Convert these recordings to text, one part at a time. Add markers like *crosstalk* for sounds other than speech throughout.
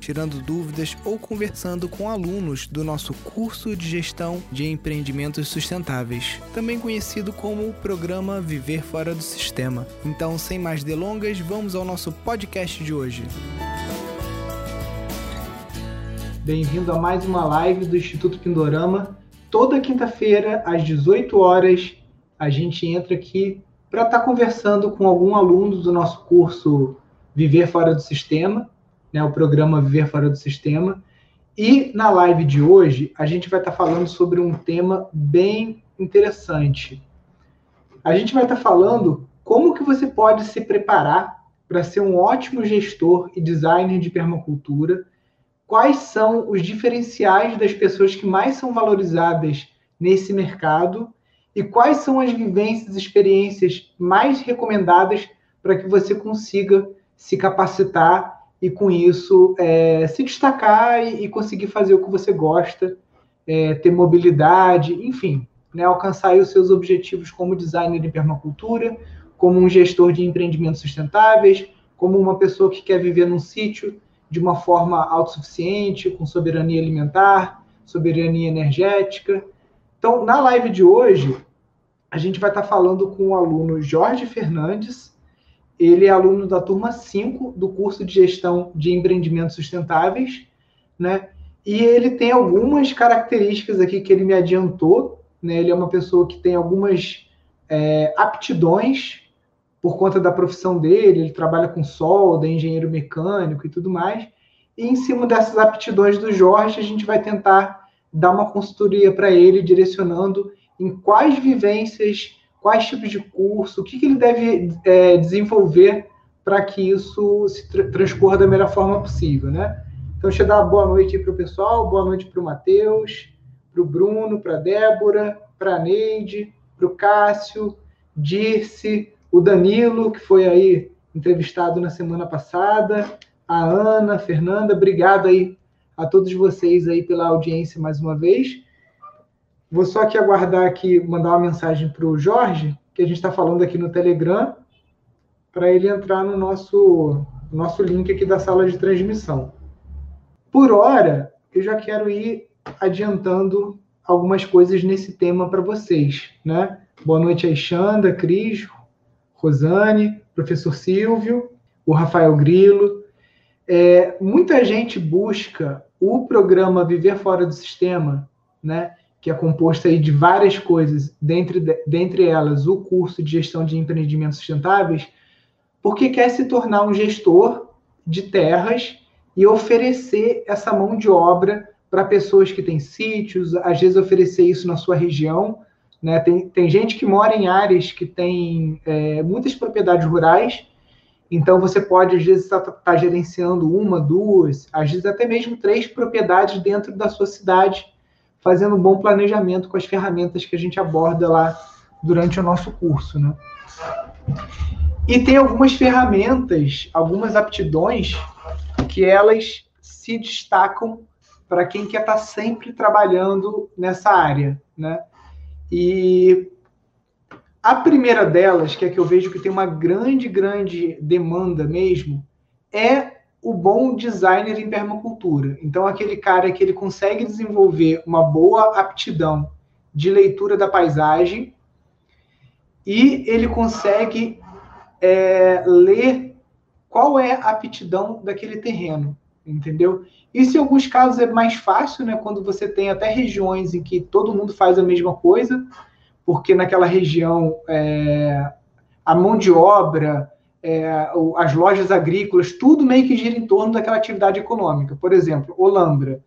tirando dúvidas ou conversando com alunos do nosso curso de gestão de empreendimentos sustentáveis, também conhecido como o programa Viver Fora do Sistema. Então, sem mais delongas, vamos ao nosso podcast de hoje. Bem-vindo a mais uma live do Instituto Pindorama. Toda quinta-feira, às 18 horas, a gente entra aqui para estar tá conversando com algum aluno do nosso curso Viver Fora do Sistema né, o programa Viver Fora do Sistema. E na live de hoje, a gente vai estar tá falando sobre um tema bem interessante. A gente vai estar tá falando como que você pode se preparar para ser um ótimo gestor e designer de permacultura, quais são os diferenciais das pessoas que mais são valorizadas nesse mercado e quais são as vivências e experiências mais recomendadas para que você consiga se capacitar e com isso é, se destacar e, e, conseguir fazer o que você gosta, é, ter mobilidade, enfim, né, alcançar os seus objetivos como designer de permacultura, como um gestor de empreendimentos sustentáveis, como uma pessoa que quer viver num sítio de uma forma autossuficiente, com soberania alimentar, soberania energética. Então, na live de hoje, a gente vai estar falando com o aluno Jorge Fernandes, ele é aluno da turma 5 do curso de gestão de empreendimentos sustentáveis, né? E ele tem algumas características aqui que ele me adiantou, né? Ele é uma pessoa que tem algumas é, aptidões por conta da profissão dele, ele trabalha com solda, engenheiro mecânico e tudo mais. E em cima dessas aptidões do Jorge, a gente vai tentar dar uma consultoria para ele, direcionando em quais vivências quais tipos de curso, o que, que ele deve é, desenvolver para que isso se tra transcorra da melhor forma possível, né? Então, deixa eu dar boa noite para o pessoal, boa noite para o Matheus, para o Bruno, para a Débora, para a Neide, para o Cássio, Dirce, o Danilo, que foi aí entrevistado na semana passada, a Ana, a Fernanda, obrigado aí a todos vocês aí pela audiência mais uma vez. Vou só aqui aguardar aqui, mandar uma mensagem para o Jorge, que a gente está falando aqui no Telegram, para ele entrar no nosso, nosso link aqui da sala de transmissão. Por hora, eu já quero ir adiantando algumas coisas nesse tema para vocês, né? Boa noite, Alexandra, Cris, Rosane, professor Silvio, o Rafael Grilo. É, muita gente busca o programa Viver Fora do Sistema, né? Que é composta aí de várias coisas, dentre, dentre elas o curso de gestão de empreendimentos sustentáveis, porque quer se tornar um gestor de terras e oferecer essa mão de obra para pessoas que têm sítios, às vezes oferecer isso na sua região. Né? Tem, tem gente que mora em áreas que tem é, muitas propriedades rurais, então você pode, às vezes, estar tá, tá gerenciando uma, duas, às vezes até mesmo três propriedades dentro da sua cidade fazendo um bom planejamento com as ferramentas que a gente aborda lá durante o nosso curso, né? E tem algumas ferramentas, algumas aptidões que elas se destacam para quem quer estar tá sempre trabalhando nessa área, né? E a primeira delas, que é que eu vejo que tem uma grande, grande demanda mesmo, é o bom designer em permacultura. Então, aquele cara que ele consegue desenvolver uma boa aptidão de leitura da paisagem e ele consegue é, ler qual é a aptidão daquele terreno, entendeu? Isso em alguns casos é mais fácil, né? Quando você tem até regiões em que todo mundo faz a mesma coisa, porque naquela região é, a mão de obra é, as lojas agrícolas, tudo meio que gira em torno daquela atividade econômica. Por exemplo, Olambra.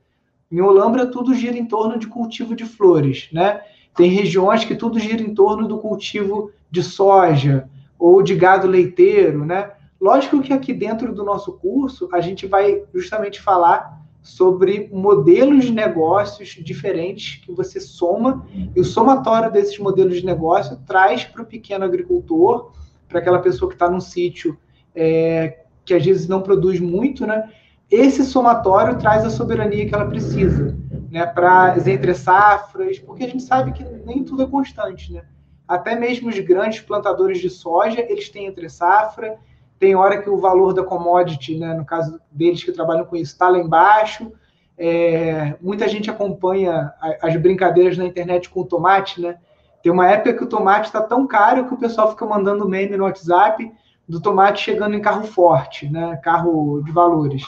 Em Olambra, tudo gira em torno de cultivo de flores, né? Tem regiões que tudo gira em torno do cultivo de soja ou de gado leiteiro, né? Lógico que aqui dentro do nosso curso a gente vai justamente falar sobre modelos de negócios diferentes que você soma e o somatório desses modelos de negócio traz para o pequeno agricultor para aquela pessoa que está num sítio é, que às vezes não produz muito, né? Esse somatório traz a soberania que ela precisa, né? Para entre safras, porque a gente sabe que nem tudo é constante, né? Até mesmo os grandes plantadores de soja, eles têm entre safra, tem hora que o valor da commodity, né, no caso deles que trabalham com isso, está lá embaixo. É, muita gente acompanha as brincadeiras na internet com o tomate, né? Tem uma época que o tomate está tão caro que o pessoal fica mandando meme no WhatsApp do tomate chegando em carro forte, né? Carro de valores.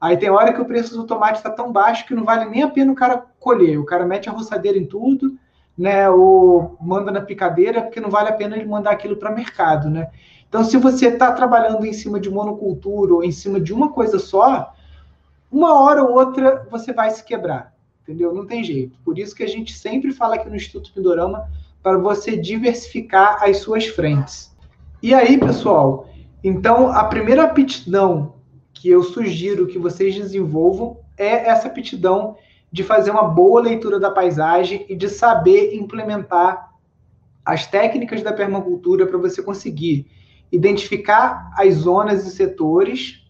Aí tem hora que o preço do tomate está tão baixo que não vale nem a pena o cara colher. O cara mete a roçadeira em tudo, né? Ou manda na picadeira, porque não vale a pena ele mandar aquilo para mercado, né? Então, se você está trabalhando em cima de monocultura ou em cima de uma coisa só, uma hora ou outra você vai se quebrar, entendeu? Não tem jeito. Por isso que a gente sempre fala aqui no Instituto Pindorama para você diversificar as suas frentes. E aí, pessoal, então a primeira aptidão que eu sugiro que vocês desenvolvam é essa aptidão de fazer uma boa leitura da paisagem e de saber implementar as técnicas da permacultura para você conseguir identificar as zonas e setores,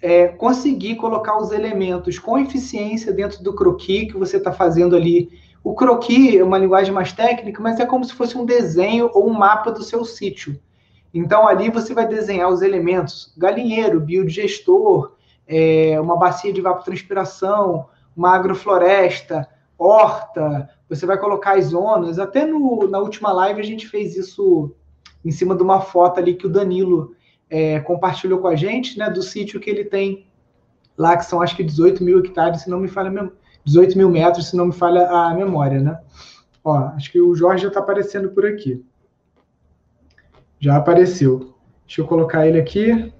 é, conseguir colocar os elementos com eficiência dentro do croquis que você está fazendo ali. O croquis é uma linguagem mais técnica, mas é como se fosse um desenho ou um mapa do seu sítio. Então, ali você vai desenhar os elementos: galinheiro, biodigestor, é, uma bacia de evapotranspiração, uma agrofloresta, horta. Você vai colocar as zonas. Até no, na última live a gente fez isso em cima de uma foto ali que o Danilo é, compartilhou com a gente, né, do sítio que ele tem lá, que são acho que 18 mil hectares, se não me falha, 18 mil metros, se não me falha a memória, né? Ó, acho que o Jorge já está aparecendo por aqui. Já apareceu. Deixa eu colocar ele aqui.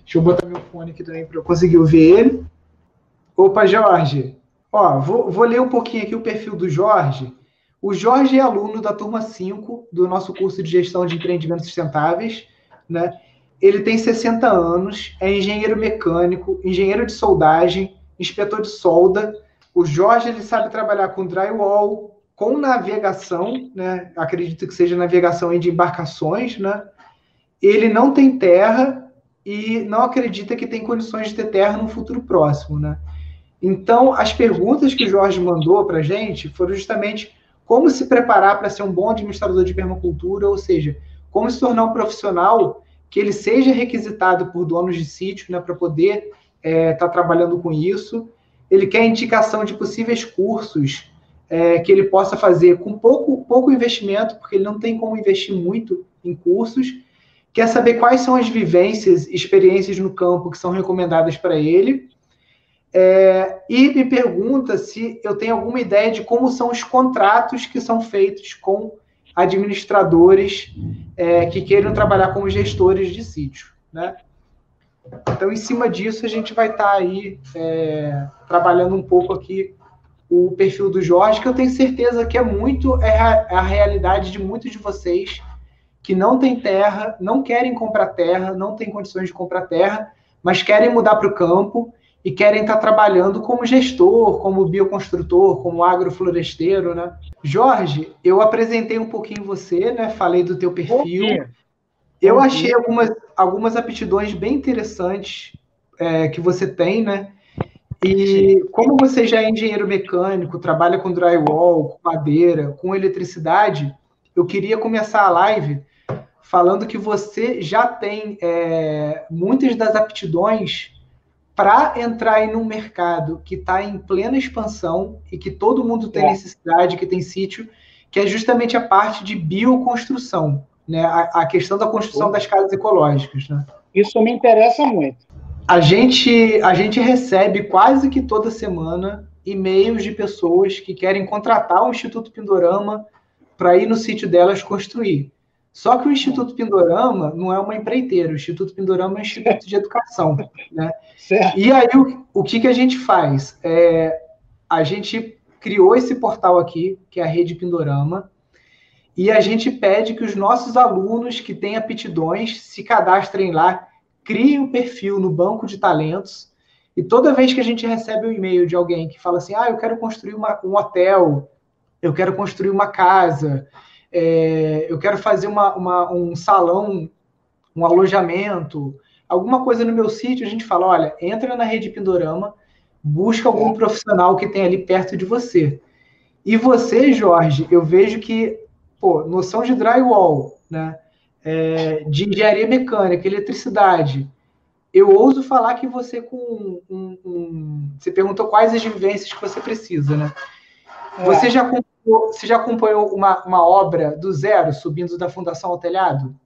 Deixa eu botar meu fone aqui também para eu conseguir ouvir ele. Opa, Jorge. Ó, vou, vou ler um pouquinho aqui o perfil do Jorge o Jorge é aluno da turma 5 do nosso curso de gestão de empreendimentos sustentáveis, né? Ele tem 60 anos, é engenheiro mecânico, engenheiro de soldagem, inspetor de solda. O Jorge ele sabe trabalhar com drywall, com navegação, né? Acredito que seja navegação de embarcações, né? Ele não tem terra e não acredita que tem condições de ter terra no futuro próximo, né? Então, as perguntas que o Jorge mandou para a gente foram justamente como se preparar para ser um bom administrador de permacultura, ou seja, como se tornar um profissional que ele seja requisitado por donos de sítio, né, para poder estar é, tá trabalhando com isso. Ele quer indicação de possíveis cursos é, que ele possa fazer com pouco, pouco investimento, porque ele não tem como investir muito em cursos. Quer saber quais são as vivências, experiências no campo que são recomendadas para ele é, e me pergunta se eu tenho alguma ideia de como são os contratos que são feitos com administradores é, que queiram trabalhar como gestores de sítio, né? Então, em cima disso, a gente vai estar tá aí é, trabalhando um pouco aqui o perfil do Jorge, que eu tenho certeza que é muito é a, é a realidade de muitos de vocês que não têm terra, não querem comprar terra, não têm condições de comprar terra, mas querem mudar para o campo e querem estar trabalhando como gestor, como bioconstrutor, como agrofloresteiro, né? Jorge, eu apresentei um pouquinho você, né? Falei do teu perfil. Eu achei algumas, algumas aptidões bem interessantes é, que você tem, né? E como você já é engenheiro mecânico, trabalha com drywall, com madeira, com eletricidade, eu queria começar a live falando que você já tem é, muitas das aptidões para entrar em um mercado que está em plena expansão e que todo mundo tem é. necessidade, que tem sítio, que é justamente a parte de bioconstrução, né? A, a questão da construção das casas ecológicas, né? Isso me interessa muito. A gente, a gente recebe quase que toda semana e-mails de pessoas que querem contratar o Instituto Pindorama para ir no sítio delas construir. Só que o Instituto Pindorama não é uma empreiteira, o Instituto Pindorama é um instituto de educação. *laughs* Né? Certo. E aí, o, o que, que a gente faz? É, a gente criou esse portal aqui, que é a Rede Pindorama, e a gente pede que os nossos alunos que têm aptidões se cadastrem lá, criem um perfil no banco de talentos, e toda vez que a gente recebe um e-mail de alguém que fala assim, ah, eu quero construir uma, um hotel, eu quero construir uma casa, é, eu quero fazer uma, uma, um salão um alojamento, alguma coisa no meu sítio, a gente fala, olha, entra na rede Pindorama, busca algum profissional que tem ali perto de você. E você, Jorge, eu vejo que, pô, noção de drywall, né? É, de engenharia mecânica, eletricidade. Eu ouso falar que você com um, um, você perguntou quais as vivências que você precisa, né? É. Você já acompanhou, você já acompanhou uma, uma obra do zero, subindo da fundação ao telhado?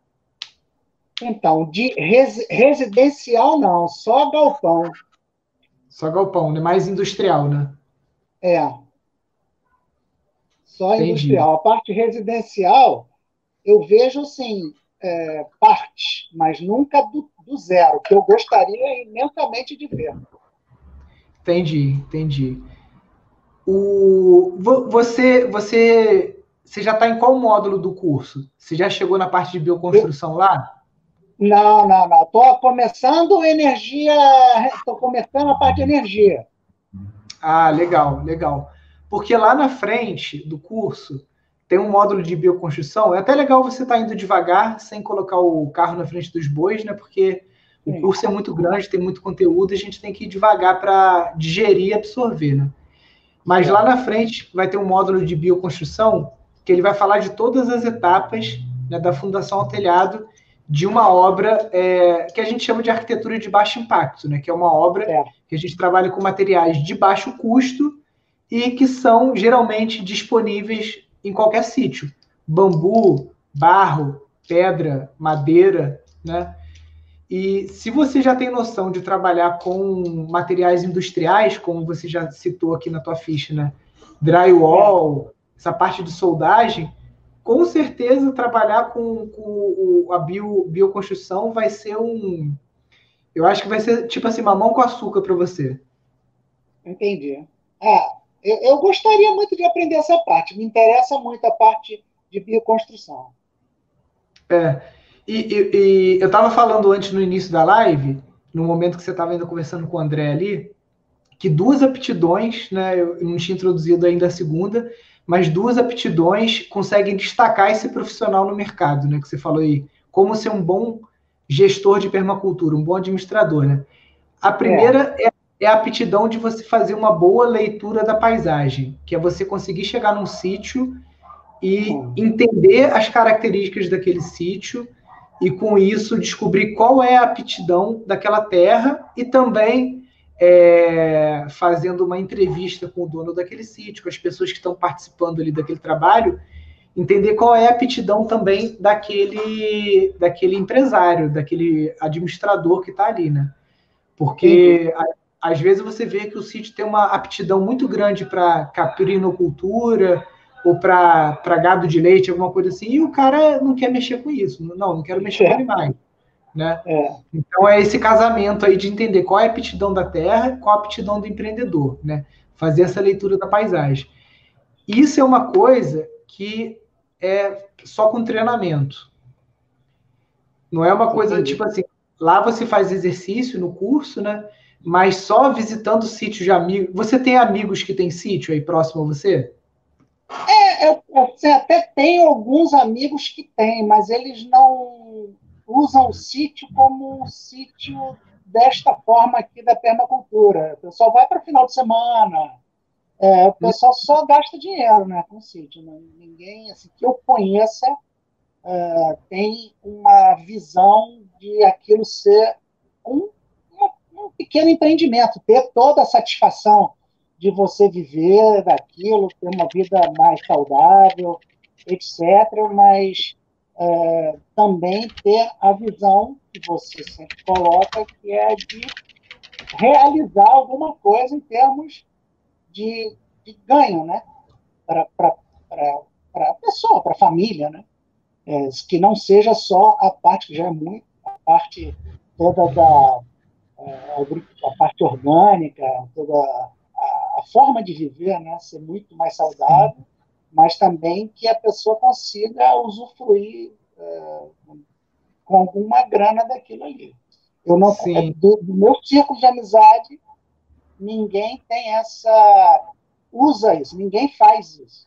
Então, de res, residencial não, só galpão. Só galpão, né? Mais industrial, né? É. Só Entendi. industrial. A parte residencial, eu vejo, assim, é, parte, mas nunca do, do zero, que eu gostaria imensamente de ver. Entendi, entendi. O, você, você, você já está em qual módulo do curso? Você já chegou na parte de bioconstrução eu, lá? Não, não, não. Estou começando energia. Estou começando a parte de energia. Ah, legal, legal. Porque lá na frente do curso tem um módulo de bioconstrução. É até legal você estar tá indo devagar, sem colocar o carro na frente dos bois, né? Porque o curso é muito grande, tem muito conteúdo, a gente tem que ir devagar para digerir e absorver, né? Mas lá na frente vai ter um módulo de bioconstrução que ele vai falar de todas as etapas né, da fundação ao telhado de uma obra é, que a gente chama de arquitetura de baixo impacto, né? Que é uma obra é. que a gente trabalha com materiais de baixo custo e que são geralmente disponíveis em qualquer sítio. Bambu, barro, pedra, madeira, né? E se você já tem noção de trabalhar com materiais industriais, como você já citou aqui na tua ficha, né? Drywall, essa parte de soldagem, com certeza trabalhar com, com a bio, bioconstrução vai ser um. Eu acho que vai ser tipo assim, mamão com açúcar para você. Entendi. É, eu, eu, gostaria muito de aprender essa parte. Me interessa muito a parte de bioconstrução. É. E, e, e eu estava falando antes no início da live, no momento que você estava ainda conversando com o André ali, que duas aptidões, né? Eu não tinha introduzido ainda a segunda, mas duas aptidões conseguem destacar esse profissional no mercado, né? Que você falou aí, como ser um bom gestor de permacultura, um bom administrador, né? A primeira é. é, é a aptidão de você fazer uma boa leitura da paisagem, que é você conseguir chegar num sítio e entender as características daquele sítio e com isso descobrir qual é a aptidão daquela terra e também é, fazendo uma entrevista com o dono daquele sítio, com as pessoas que estão participando ali daquele trabalho, entender qual é a aptidão também daquele, daquele empresário, daquele administrador que está ali, né? Porque a, às vezes você vê que o sítio tem uma aptidão muito grande para caprinocultura ou para gado de leite, alguma coisa assim, e o cara não quer mexer com isso. Não, não quero mexer com animais. Né? É. Então é esse casamento aí de entender qual é a aptidão da terra, qual a aptidão do empreendedor, né? Fazer essa leitura da paisagem. Isso é uma coisa que é só com treinamento. Não é uma coisa Entendi. tipo assim, lá você faz exercício no curso, né? Mas só visitando sítio de amigos. Você tem amigos que têm sítio aí próximo a você? É, eu, eu até tenho alguns amigos que têm, mas eles não usam o sítio como um sítio desta forma aqui da permacultura. O pessoal vai para final de semana, é, o pessoal só gasta dinheiro né, com sítio. Né? Ninguém assim, que eu conheça é, tem uma visão de aquilo ser um, um, pequeno empreendimento, ter toda a satisfação de você viver daquilo, ter uma vida mais saudável, etc. Mas é, também ter a visão que você sempre coloca, que é de realizar alguma coisa em termos de, de ganho, né? Para a pessoa, para a família, né? É, que não seja só a parte que já é muito, a parte toda da a, parte orgânica, toda a, a, forma de viver, né? Ser muito mais saudável mas também que a pessoa consiga usufruir é, com alguma grana daquilo ali. Eu não Sim. do, do meu círculo de amizade, ninguém tem essa usa isso, ninguém faz isso.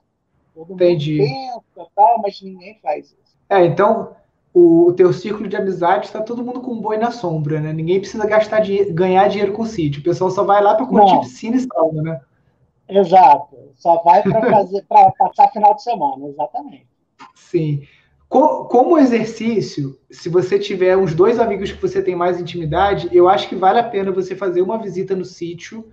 Todo Entendi. mundo pensa, tal, mas ninguém faz isso. É, então o, o teu ciclo de amizade está todo mundo com um boi na sombra, né? Ninguém precisa gastar ganhar dinheiro com sítio. O pessoal só vai lá para curtir Não. piscina e sauna, né? Exato. Só vai para passar final de semana, exatamente. Sim. Como exercício, se você tiver uns dois amigos que você tem mais intimidade, eu acho que vale a pena você fazer uma visita no sítio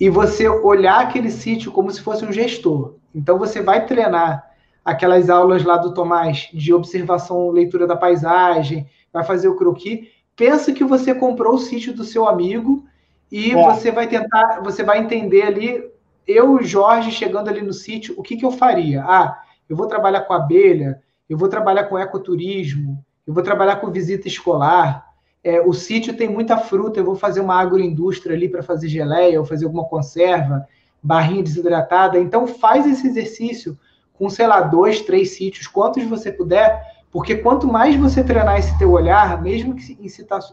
e você olhar aquele sítio como se fosse um gestor. Então você vai treinar aquelas aulas lá do Tomás de observação, leitura da paisagem, vai fazer o croquis. Pensa que você comprou o sítio do seu amigo e é. você vai tentar, você vai entender ali, eu Jorge chegando ali no sítio, o que, que eu faria? Ah, eu vou trabalhar com abelha, eu vou trabalhar com ecoturismo, eu vou trabalhar com visita escolar. É, o sítio tem muita fruta, eu vou fazer uma agroindústria ali para fazer geleia, ou fazer alguma conserva, barrinha desidratada. Então faz esse exercício com, sei lá, dois, três sítios, quantos você puder, porque quanto mais você treinar esse teu olhar, mesmo que em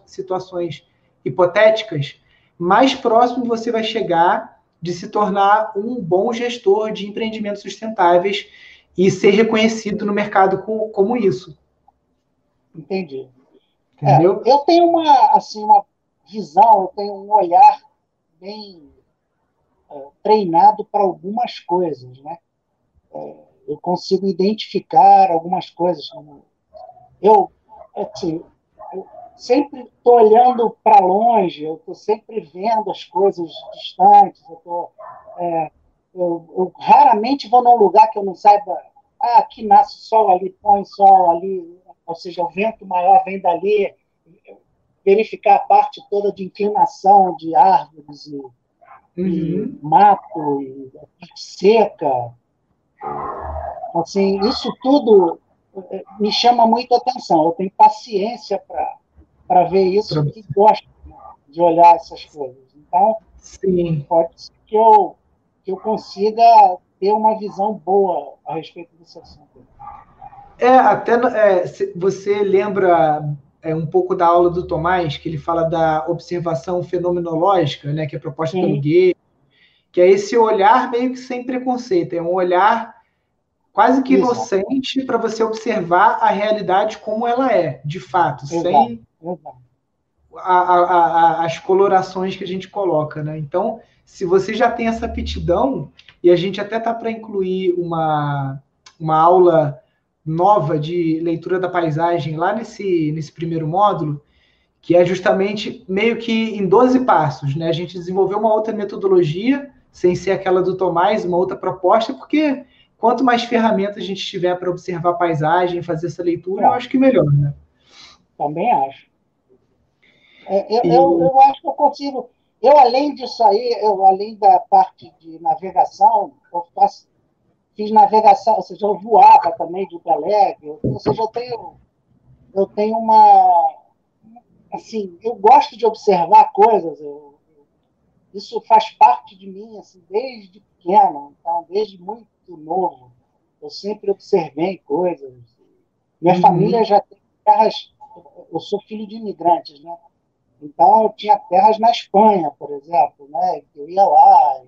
situações hipotéticas, mais próximo você vai chegar de se tornar um bom gestor de empreendimentos sustentáveis e ser reconhecido no mercado como, como isso. Entendi. Entendeu? É, eu tenho uma, assim, uma visão, eu tenho um olhar bem é, treinado para algumas coisas, né? É, eu consigo identificar algumas coisas. Eu, assim, eu sempre estou olhando para longe, eu estou sempre vendo as coisas distantes, eu estou é, eu, eu, raramente vou num lugar que eu não saiba, ah, aqui nasce sol, ali põe sol, ali, ou seja, o vento maior vem dali, verificar a parte toda de inclinação de árvores e, uhum. e mato, e seca. Assim, isso tudo eh, me chama muito a atenção. Eu tenho paciência para ver isso e gosto de olhar essas coisas. Então, Sim. pode ser que eu que eu consiga ter uma visão boa a respeito desse assunto. É, até é, você lembra é, um pouco da aula do Tomás, que ele fala da observação fenomenológica, né, que é proposta Sim. pelo Gay, que é esse olhar meio que sem preconceito, é um olhar quase que Exato. inocente para você observar a realidade como ela é, de fato, Exato. sem a, a, a, as colorações que a gente coloca, né? Então, se você já tem essa aptidão, e a gente até tá para incluir uma, uma aula nova de leitura da paisagem lá nesse, nesse primeiro módulo, que é justamente meio que em 12 passos, né? A gente desenvolveu uma outra metodologia, sem ser aquela do Tomás, uma outra proposta, porque quanto mais ferramentas a gente tiver para observar a paisagem, fazer essa leitura, eu acho que melhor, né? Também acho. É, eu, e... eu, eu acho que eu consigo eu, além disso aí, eu, além da parte de navegação, eu faço, fiz navegação, ou seja, eu voava também de Galeg, ou seja, eu tenho, eu tenho uma. Assim, eu gosto de observar coisas, eu, isso faz parte de mim assim, desde pequeno, então, desde muito novo. Eu sempre observei coisas. Minha uhum. família já tem terras. Eu sou filho de imigrantes, né? Então, eu tinha terras na Espanha, por exemplo, né? Eu ia lá,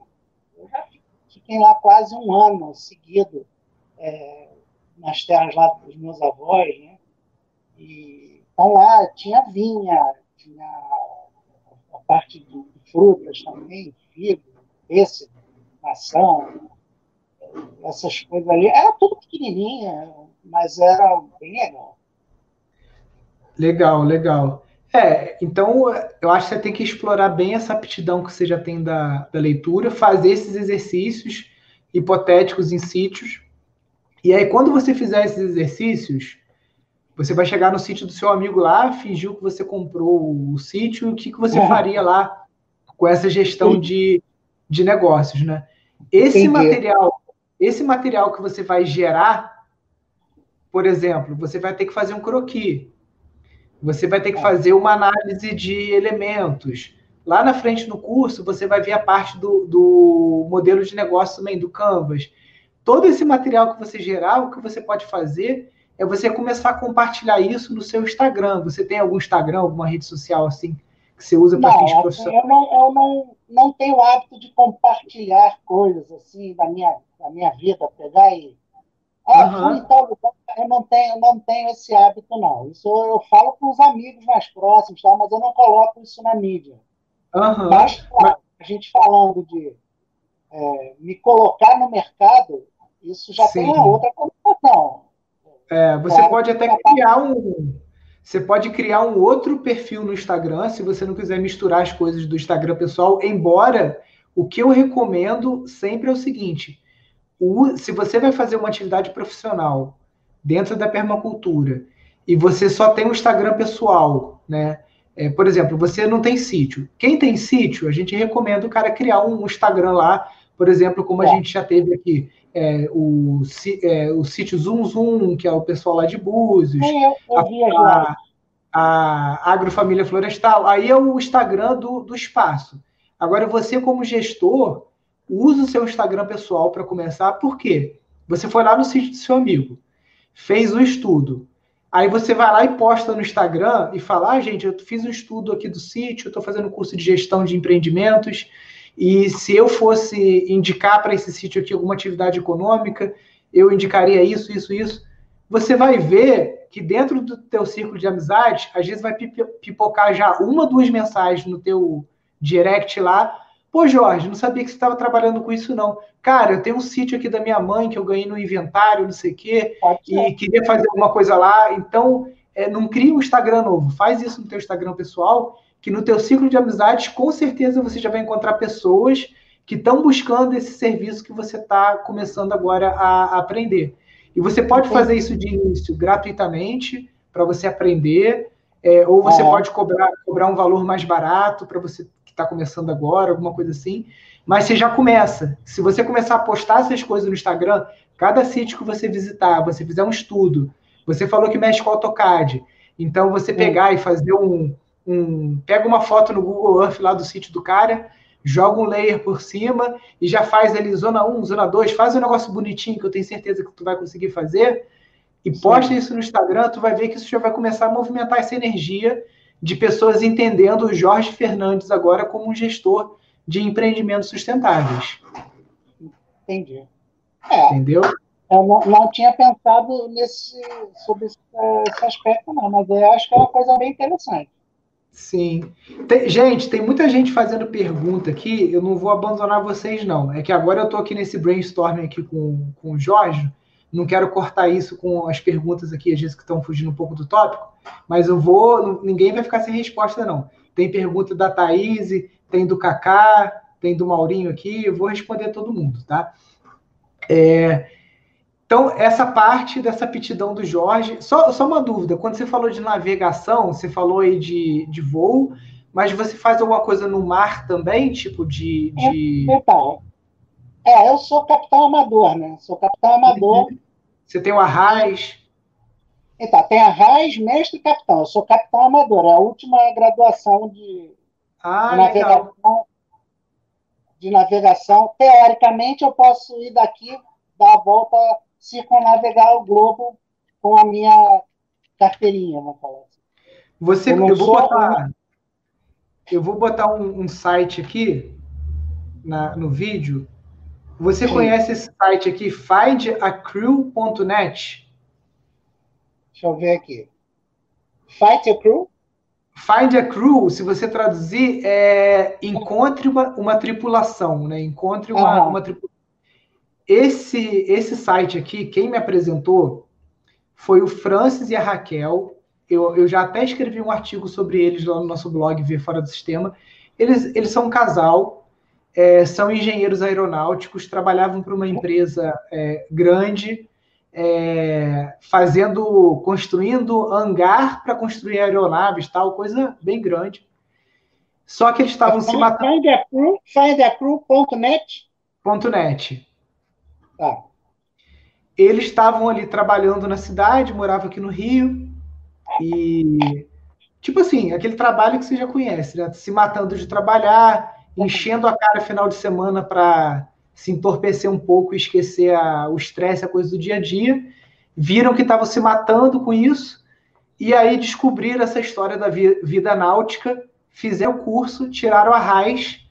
eu já fiquei lá quase um ano seguido é, nas terras lá dos meus avós, né? E, então, lá tinha vinha, tinha a parte de, frutas também, figo, pêssego, maçã, essas coisas ali. Era tudo pequenininha, mas era bem legal. Legal, legal. É, então eu acho que você tem que explorar bem essa aptidão que você já tem da, da leitura, fazer esses exercícios hipotéticos em sítios. E aí, quando você fizer esses exercícios, você vai chegar no sítio do seu amigo lá, fingiu que você comprou o sítio, o que, que você é. faria lá com essa gestão de, de negócios, né? Esse Entendi. material, esse material que você vai gerar, por exemplo, você vai ter que fazer um croquis. Você vai ter que fazer uma análise de elementos. Lá na frente no curso, você vai ver a parte do, do modelo de negócio também, do Canvas. Todo esse material que você gerar, o que você pode fazer é você começar a compartilhar isso no seu Instagram. Você tem algum Instagram, alguma rede social assim que você usa para fins profissionais? Eu, não, eu não, não tenho o hábito de compartilhar coisas assim da minha, da minha vida, pegar e Ah, uhum. fui em tal lugar, eu não tenho, não tenho esse hábito, não. Isso eu, falo com os amigos mais próximos, tá? mas eu não coloco isso na mídia. Uhum. Mas, a gente falando de é, me colocar no mercado, isso já Sim. tem uma outra conotação. É, você claro, pode até criar um. Você pode criar um outro perfil no Instagram, se você não quiser misturar as coisas do Instagram pessoal, embora o que eu recomendo sempre é o seguinte: o, se você vai fazer uma atividade profissional dentro da permacultura e você só tem um Instagram pessoal, né? É, por exemplo, você não tem sítio. Quem tem sítio, a gente recomenda o cara criar um Instagram lá, por exemplo, como a é. gente já teve aqui, é, o, é, o sítio Zoom Zoom, que é o pessoal lá de Búzios, eu, eu a, a, a Agrofamília Florestal, aí é o Instagram do, do espaço. Agora, você como gestor, usa o seu Instagram pessoal para começar, por quê? Você foi lá no sítio do seu amigo, fez o estudo, Aí você vai lá e posta no Instagram e fala: ah, gente, eu fiz um estudo aqui do sítio, estou fazendo um curso de gestão de empreendimentos, e se eu fosse indicar para esse sítio aqui alguma atividade econômica, eu indicaria isso, isso, isso. Você vai ver que dentro do teu círculo de amizade, às vezes vai pipocar já uma, duas mensagens no teu direct lá Pô, Jorge, não sabia que você estava trabalhando com isso, não. Cara, eu tenho um sítio aqui da minha mãe que eu ganhei no inventário, não sei o quê, e queria fazer alguma coisa lá. Então, é, não cria um Instagram novo. Faz isso no teu Instagram pessoal, que no teu ciclo de amizades, com certeza você já vai encontrar pessoas que estão buscando esse serviço que você está começando agora a, aprender. E você pode fazer isso de início gratuitamente, para você aprender, é, ou você é. pode cobrar, cobrar um valor mais barato para você está começando agora, alguma coisa assim. Mas você já começa. Se você começar a postar essas coisas no Instagram, cada sítio que você visitar, você fizer um estudo, você falou que mexe com AutoCAD, então você pegar e fazer um, um. Pega uma foto no Google Earth lá do sítio do cara, joga um layer por cima e já faz ali zona 1, zona 2, faz um negócio bonitinho que eu tenho certeza que tu vai conseguir fazer e posta isso no Instagram, tu vai ver que isso já vai começar a movimentar essa energia de pessoas entendendo o Jorge Fernandes agora como um gestor de empreendimentos sustentáveis. Entendi. É, Entendeu? Eu não, não, tinha pensado nesse, sobre esse, esse, aspecto, não, mas eu acho que é uma coisa bem interessante. Sim. Tem, gente, tem muita gente fazendo pergunta aqui, eu não vou abandonar vocês, não. É que agora eu estou aqui nesse brainstorming aqui com, com o Jorge, não quero cortar isso com as perguntas aqui, às vezes que estão fugindo um pouco do tópico, mas eu vou, ninguém vai ficar sem resposta, não. Tem pergunta da Thaís, tem do Kaká, tem do Maurinho aqui, eu vou responder todo mundo, tá? É, então, essa parte dessa aptidão do Jorge, só, só uma dúvida, quando você falou de navegação, você falou aí de, de voo, mas você faz alguma coisa no mar também, tipo de... de... É, então, é, eu sou capitão amador, né? Sou capitão amador. Uhum. Você tem o Arraiz? Então, tem Arraiz, mestre e capitão. Eu sou capitão amador, é a última graduação de, ah, de navegação. De navegação. Teoricamente, eu posso ir daqui, dar a volta, circunnavegar o globo com a minha carteirinha, vamos falar assim. Você, eu, eu vou botar, eu vou botar um, um site aqui na, no vídeo você Sim. conhece esse site aqui, findacrew.net? Deixa eu ver aqui. Find a Crew? Find a Crew, se você traduzir, é encontre uma, uma tripulação, né? Encontre uma, uma tripulação. Esse, esse site aqui, quem me apresentou foi o Francis e a Raquel. Eu, eu já até escrevi um artigo sobre eles lá no nosso blog, Ver Fora do Sistema. Eles, eles são um casal, é, são engenheiros aeronáuticos, trabalhavam para uma empresa é, grande, é, fazendo, construindo hangar para construir aeronaves, tal, coisa bem grande. Só que eles estavam se matando. Findacrew.net? .net. Tá. Eles estavam ali trabalhando na cidade, moravam aqui no Rio, e tipo assim, aquele trabalho que você já conhece, né? Se matando de trabalhar, enchendo a cara final de semana para se entorpecer um pouco e esquecer a, o estresse, a coisa do dia a dia. Viram que estavam se matando com isso, e aí descobriram essa história da vida náutica, fizeram o curso, tiraram a raiz.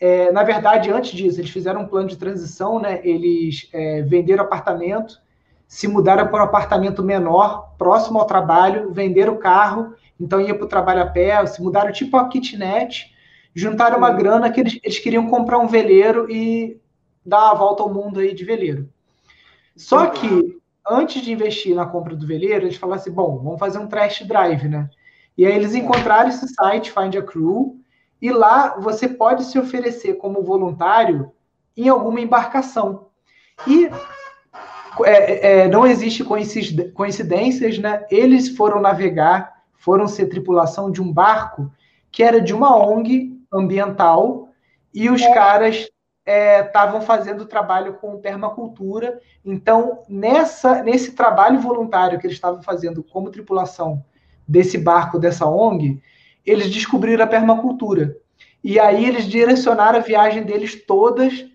É, na verdade, antes disso, eles fizeram um plano de transição, né? Eles é, venderam apartamento, se mudaram para um apartamento menor, próximo ao trabalho, venderam o carro, então ia para o trabalho a pé, se mudaram tipo a kitnet, juntaram uma grana que eles, eles queriam comprar um veleiro e dar a volta ao mundo aí de veleiro. Só que antes de investir na compra do veleiro, eles falaram assim: bom, vamos fazer um test drive, né? E aí eles encontraram esse site, Find a Crew, e lá você pode se oferecer como voluntário em alguma embarcação. E é, é, não existe coincidências, né? Eles foram navegar, foram ser tripulação de um barco que era de uma ONG ambiental e os é. caras estavam é, fazendo trabalho com permacultura. Então, nessa, nesse trabalho voluntário que eles estavam fazendo como tripulação desse barco, dessa ONG, eles descobriram a permacultura. E aí eles direcionaram a viagem deles todas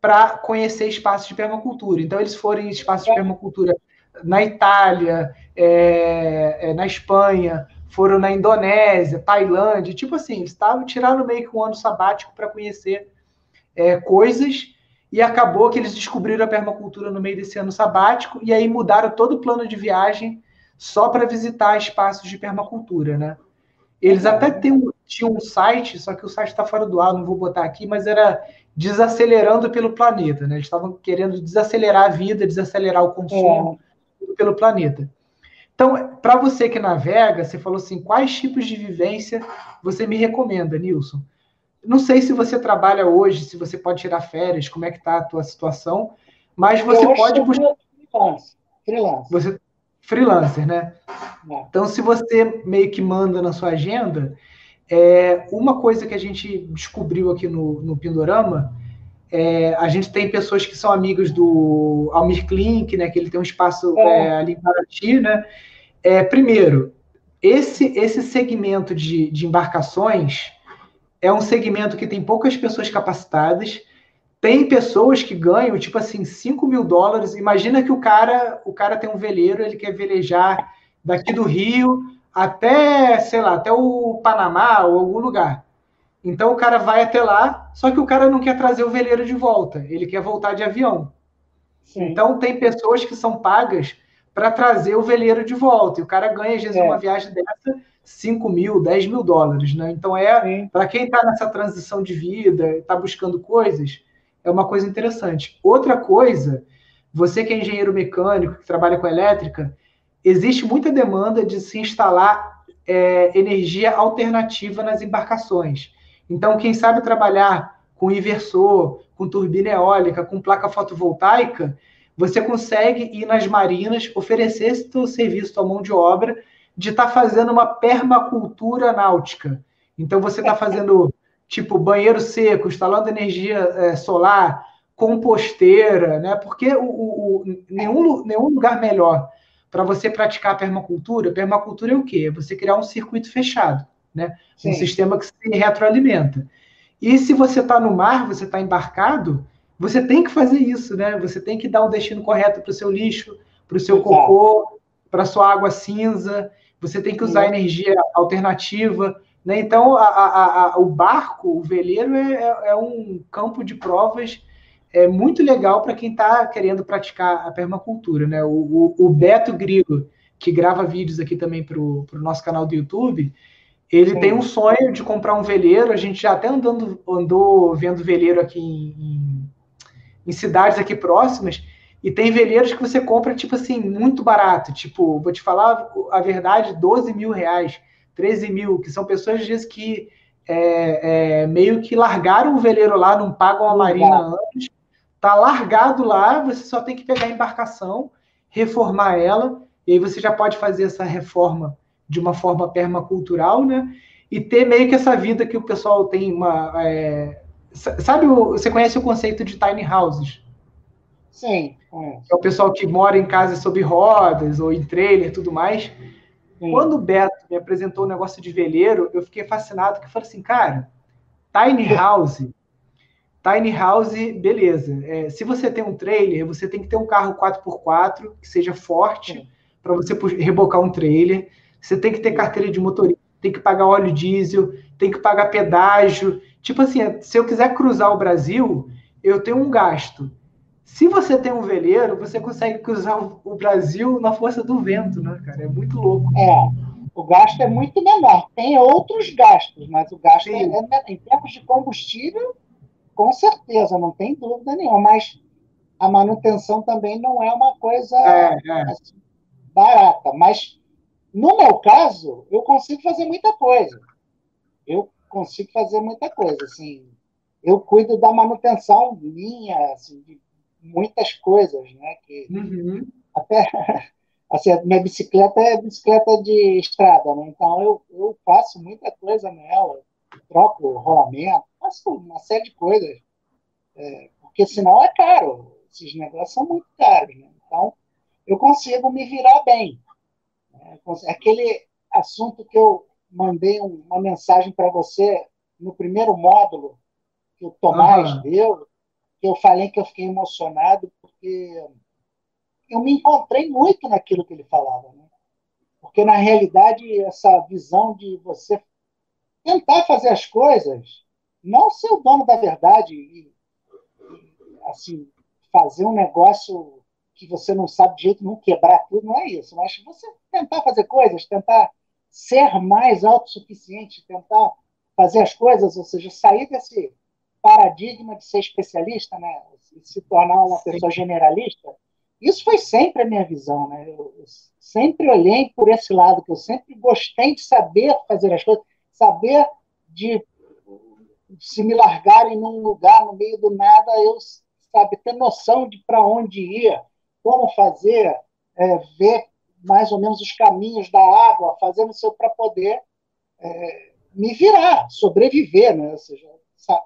para conhecer espaços de permacultura. Então, eles foram em espaços de permacultura na Itália, é, é, na Espanha, foram na Indonésia, Tailândia, tipo assim, estavam tirando meio que um ano sabático para conhecer é, coisas e acabou que eles descobriram a permacultura no meio desse ano sabático e aí mudaram todo o plano de viagem só para visitar espaços de permacultura, né? Eles até tinham um site, só que o site está fora do ar, não vou botar aqui, mas era desacelerando pelo planeta, né? Eles estavam querendo desacelerar a vida, desacelerar o consumo é. pelo planeta. Então, para você que navega, você falou assim, quais tipos de vivência você me recomenda, Nilson? Não sei se você trabalha hoje, se você pode tirar férias, como é que está a tua situação, mas você pode buscar. Freelancer. Você freelancer, né? É. Então, se você meio que manda na sua agenda, é, uma coisa que a gente descobriu aqui no, no Pindorama, é, a gente tem pessoas que são amigos do Almir Klink, né? Que ele tem um espaço é. é ali em Paraty, né? É, primeiro, esse, esse segmento de, de embarcações é um segmento que tem poucas pessoas capacitadas. Tem pessoas que ganham, tipo assim, 5 mil dólares. Imagina que o cara, o cara tem um veleiro, ele quer velejar daqui do Rio até, sei lá, até o Panamá ou algum lugar. Então o cara vai até lá, só que o cara não quer trazer o veleiro de volta, ele quer voltar de avião. Sim. Então tem pessoas que são pagas para trazer o veleiro de volta. E o cara ganha, às vezes, é. uma viagem dessa 5 mil, 10 mil dólares, né? Então é para quem está nessa transição de vida, está buscando coisas, é uma coisa interessante. Outra coisa, você que é engenheiro mecânico, que trabalha com elétrica, existe muita demanda de se instalar é, energia alternativa nas embarcações. Então, quem sabe trabalhar com inversor, com turbina eólica, com placa fotovoltaica, você consegue ir nas marinas, oferecer esse seu serviço à mão de obra de estar tá fazendo uma permacultura náutica. Então você está fazendo tipo banheiro seco, instalando energia é, solar, composteira, né? Porque o, o, o nenhum, nenhum lugar melhor para você praticar permacultura. Permacultura é o quê? É você criar um circuito fechado, né? Sim. Um sistema que se retroalimenta. E se você está no mar, você está embarcado, você tem que fazer isso, né? Você tem que dar o destino correto para o seu lixo, para o seu cocô, para a sua água cinza você tem que usar energia alternativa. Né? Então, a, a, a, o barco, o veleiro, é, é, é, um campo de provas é muito legal para quem está querendo praticar a permacultura. Né? O, o, o, Beto Grilo, que grava vídeos aqui também para o nosso canal do YouTube, ele Sim. tem um sonho de comprar um veleiro. A gente já até andando, andou vendo veleiro aqui em, em, em cidades aqui próximas. E tem veleiros que você compra, tipo assim, muito barato. Tipo, vou te falar a verdade, 12 mil reais, 13 mil, que são pessoas, às vezes, que é, é, meio que largaram o veleiro lá, não pagam a marina antes. Tá largado lá, você só tem que pegar a embarcação, reformar ela, e aí você já pode fazer essa reforma de uma forma permacultural, né? E ter meio que essa vida que o pessoal tem uma. É... Sabe, você conhece o conceito de tiny houses? Sim. É o pessoal que mora em casa sob rodas ou em trailer e tudo mais. Sim. Quando o Beto me apresentou o negócio de veleiro, eu fiquei fascinado, que eu falei assim, cara, tiny house, tiny house, beleza. É, se você tem um trailer, você tem que ter um carro 4x4 que seja forte para você rebocar um trailer. Você tem que ter carteira de motorista, tem que pagar óleo diesel, tem que pagar pedágio. Tipo assim, se eu quiser cruzar o Brasil, eu tenho um gasto Se você tem um veleiro, você consegue cruzar o Brasil na força do vento, né, cara? É muito louco. É. O gasto é muito menor. Tem outros gastos, mas o gasto é, é, em termos de combustível, com certeza, não tem dúvida nenhuma. Mas a manutenção também não é uma coisa é, é. Assim, barata. Mas, no meu caso, eu consigo fazer muita coisa. Eu consigo fazer muita coisa. Assim, eu cuido da manutenção minha, assim, de muitas coisas, né? Que uhum. até *laughs* assim, a minha bicicleta é bicicleta de estrada, né? Então eu, eu faço muita coisa nela, troco rolamento, faço uma série de coisas, é, porque senão é caro. Esses negócios são muito caros, né? Então eu consigo me virar bem. Né? Aquele assunto que eu mandei uma mensagem para você no primeiro módulo que o Tomás uhum. deu, que eu falei que eu fiquei emocionado porque eu me encontrei muito naquilo que ele falava. Né? Porque, na realidade, essa visão de você tentar fazer as coisas, não ser o dono da verdade e, e assim, fazer um negócio que você não sabe de jeito não quebrar tudo, não é isso. Mas você tentar fazer coisas, tentar ser mais autossuficiente, tentar fazer as coisas, ou seja, sair desse paradigma de ser especialista, né, e se tornar uma pessoa generalista, isso foi sempre a minha visão, né? Eu, eu sempre olhei por esse lado, que eu sempre gostei de saber fazer as coisas, saber de se me largarem num lugar no meio do nada, eu sabe ter noção de para onde ir, como fazer, é, ver mais ou menos os caminhos da água, fazendo o seu para poder é, me virar, sobreviver, né? Ou seja,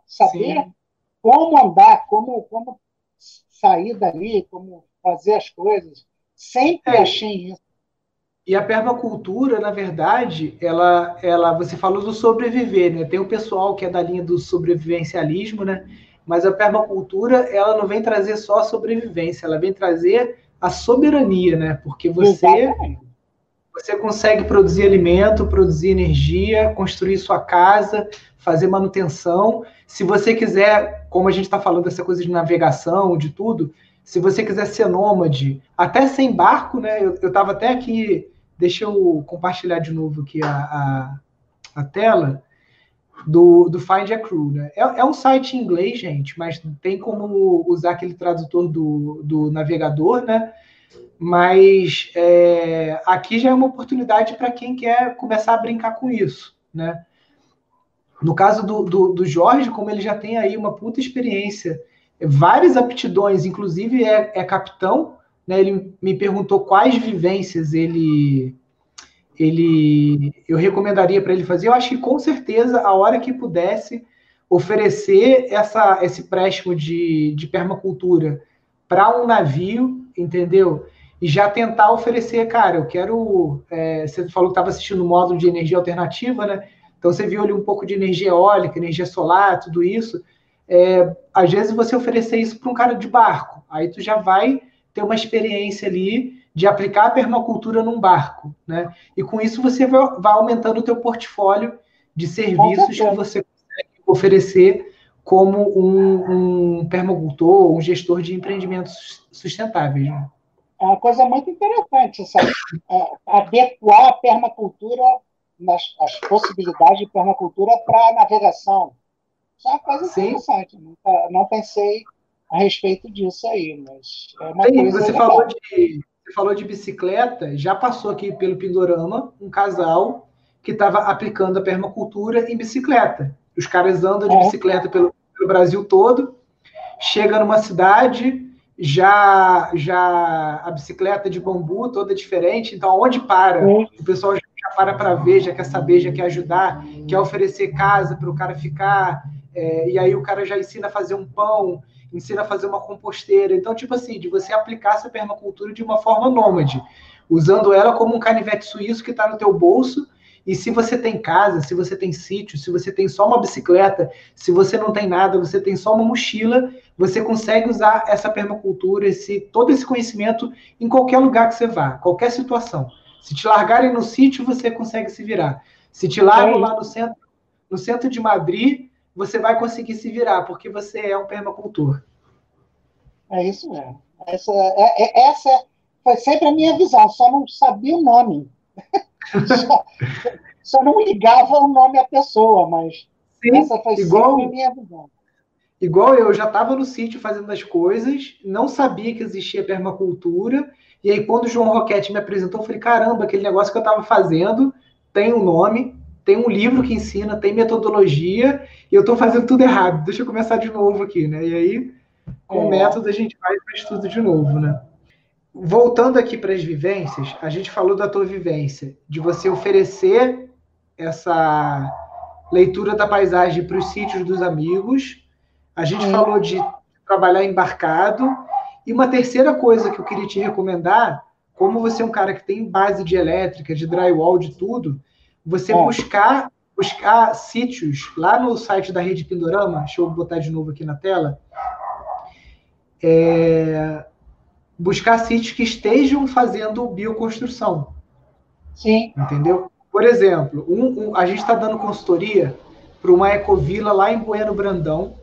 saber Sim. como andar, como, como sair dali, como fazer as coisas. Sempre é. achei isso. E a permacultura, na verdade, ela, ela, você falou do sobreviver, né? Tem o pessoal que é da linha do sobrevivencialismo, né? Mas a permacultura, ela não vem trazer só a sobrevivência, ela vem trazer a soberania, né? Porque você Exatamente. você consegue produzir alimento, produzir energia, construir sua casa, fazer manutenção. Se você quiser, como a gente está falando dessa coisa de navegação, de tudo, se você quiser ser nômade, até sem barco, né? Eu estava até aqui, deixa eu compartilhar de novo aqui a, a, a tela do, do Find a Crew, né? É, é, um site em inglês, gente, mas tem como usar aquele tradutor do, do navegador, né? Mas é, aqui já é uma oportunidade para quem quer começar a brincar com isso, né? No caso do, do, do, Jorge, como ele já tem aí uma puta experiência, várias aptidões, inclusive é, é capitão, né? Ele me perguntou quais vivências ele ele eu recomendaria para ele fazer. Eu acho que com certeza a hora que pudesse oferecer essa, esse empréstimo de, de permacultura para um navio, entendeu? E já tentar oferecer, cara, eu quero. É, você falou que estava assistindo o módulo de energia alternativa, né? Então você viu ali um pouco de energia eólica, energia solar, tudo isso. É, às vezes você oferecer isso para um cara de barco, aí tu já vai ter uma experiência ali de aplicar a permacultura num barco, né? E com isso você vai, vai aumentando o teu portfólio de serviços que você consegue oferecer como um, um permacultor, um gestor de empreendimentos sustentáveis. Né? É uma coisa muito interessante, sabe? É, adequar a permacultura nas as possibilidades de permacultura para navegação. Isso é uma coisa Sim. interessante. Nunca, não pensei a respeito disso aí, mas é uma Sim, coisa você legal. falou de você falou de bicicleta, já passou aqui pelo Pindorama um casal que estava aplicando a permacultura em bicicleta. Os caras andam de é. bicicleta pelo, pelo Brasil todo, chega numa cidade, já já a bicicleta de bambu toda diferente, então onde para, é. o pessoal já para para ver, já quer saber, já quer ajudar, quer oferecer casa para o cara ficar, é, e aí o cara já ensina a fazer um pão, ensina a fazer uma composteira. Então, tipo assim, de você aplicar essa permacultura de uma forma nômade, usando ela como um canivete suíço que está no teu bolso. E se você tem casa, se você tem sítio, se você tem só uma bicicleta, se você não tem nada, você tem só uma mochila, você consegue usar essa permacultura, esse todo esse conhecimento em qualquer lugar que você vá, qualquer situação. Se te largarem no sítio, você consegue se virar. Se te largam lá no centro, no centro de Madrid, você vai conseguir se virar, porque você é um permacultor. É isso mesmo. Essa, é, é, essa foi sempre a minha visão, só não sabia o nome. *laughs* só, só, não ligava o nome à pessoa, mas Sim, essa foi igual, sempre a minha visão. Igual eu, já estava no sítio fazendo as coisas, não sabia que existia permacultura, e aí quando o João Roquete me apresentou, eu falei, caramba, aquele negócio que eu estava fazendo tem um nome, tem um livro que ensina, tem metodologia, e eu estou fazendo tudo errado. Deixa eu começar de novo aqui, né? E aí, com o é. método, a gente vai para tudo de novo, né? Voltando aqui para as vivências, a gente falou da tua vivência, de você oferecer essa leitura da paisagem para os sítios dos amigos. A gente falou de trabalhar embarcado. E uma terceira coisa que eu queria te recomendar, como você é um cara que tem base de elétrica, de drywall, de tudo, você é. buscar buscar sítios lá no site da Rede Pindorama, deixa eu botar de novo aqui na tela, é, buscar sítios que estejam fazendo bioconstrução. Sim. Entendeu? Por exemplo, um, um, a gente está dando consultoria para uma ecovila lá em Bueno Brandão,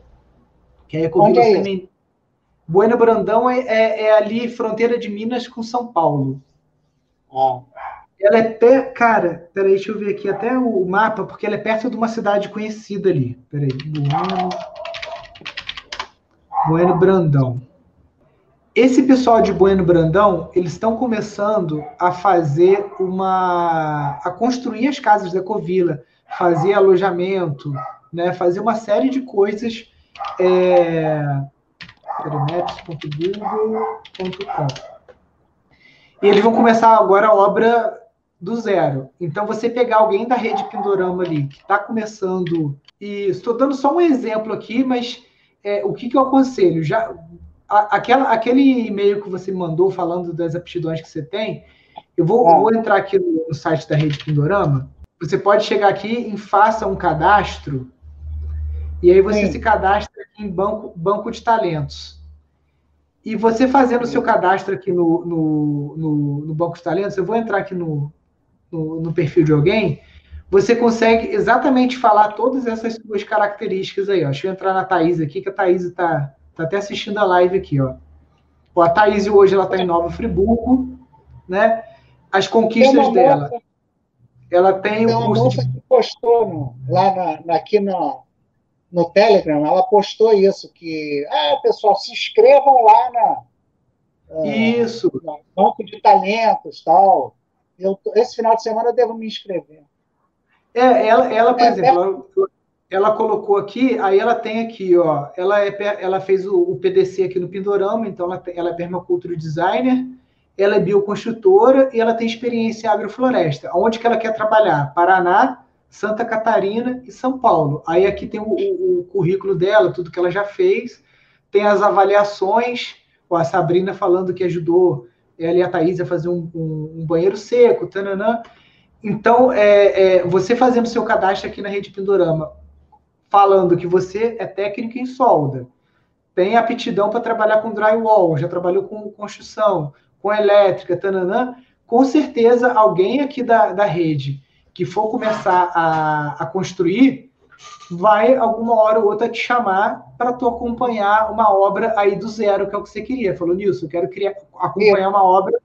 que é a ecovila é Semen... Bueno Brandão é, é, é, ali fronteira de Minas com São Paulo. Ah. Ela é pé, cara, peraí, deixa eu ver aqui até o mapa, porque ela é perto de uma cidade conhecida ali. Peraí, Bueno, bueno Brandão. Esse pessoal de Bueno Brandão, eles estão começando a fazer uma. a construir as casas da Covila, fazer alojamento, né, fazer uma série de coisas. É, e eles vão começar agora a obra do zero. Então, você pegar alguém da rede Pindorama ali, que está começando, e estou dando só um exemplo aqui, mas é, o que, que eu aconselho? Já, a, aquela, aquele e-mail que você mandou falando das aptidões que você tem, eu vou, é. vou entrar aqui no, no, site da rede Pindorama. Você pode chegar aqui e faça um cadastro, e aí você Sim. se cadastra aqui em banco, banco de talentos. E você fazendo o seu cadastro aqui no, no, no, no banco de talentos, eu vou entrar aqui no, no, no perfil de alguém, você consegue exatamente falar todas essas suas características aí. Ó. Deixa eu entrar na Thaís aqui, que a Thaís está tá até assistindo a live aqui. Ó. Ó, a Thaís hoje ela está em Nova Friburgo, né? As conquistas dela. Moça, ela tem, o curso moça que postou no, lá na, aqui no, no Telegram, ela postou isso, que, ah, pessoal, se inscrevam lá na, isso. banco de talentos tal. Eu, esse final de semana eu devo me inscrever. É, ela, ela por é, exemplo, ela, ela, colocou aqui, aí ela tem aqui, ó, ela, é, ela fez o, o PDC aqui no Pindorama, então ela, ela é permaculture designer, ela é bioconstrutora e ela tem experiência em agrofloresta. Onde que ela quer trabalhar? Paraná, Santa Catarina e São Paulo. Aí aqui tem o, o, o currículo dela, tudo que ela já fez, tem as avaliações, a Sabrina falando que ajudou ela e a Thaís a fazer um, um, um banheiro seco, tananã. Então, é, é, você fazendo seu cadastro aqui na Rede Pindorama, falando que você é técnico em solda, tem aptidão para trabalhar com drywall, já trabalhou com construção, com elétrica, tananã, com certeza alguém aqui da, da rede que for começar a, a construir, vai alguma hora ou outra te chamar para tu acompanhar uma obra aí do zero, que é o que você queria. Falou, Nilson, eu quero criar, acompanhar uma obra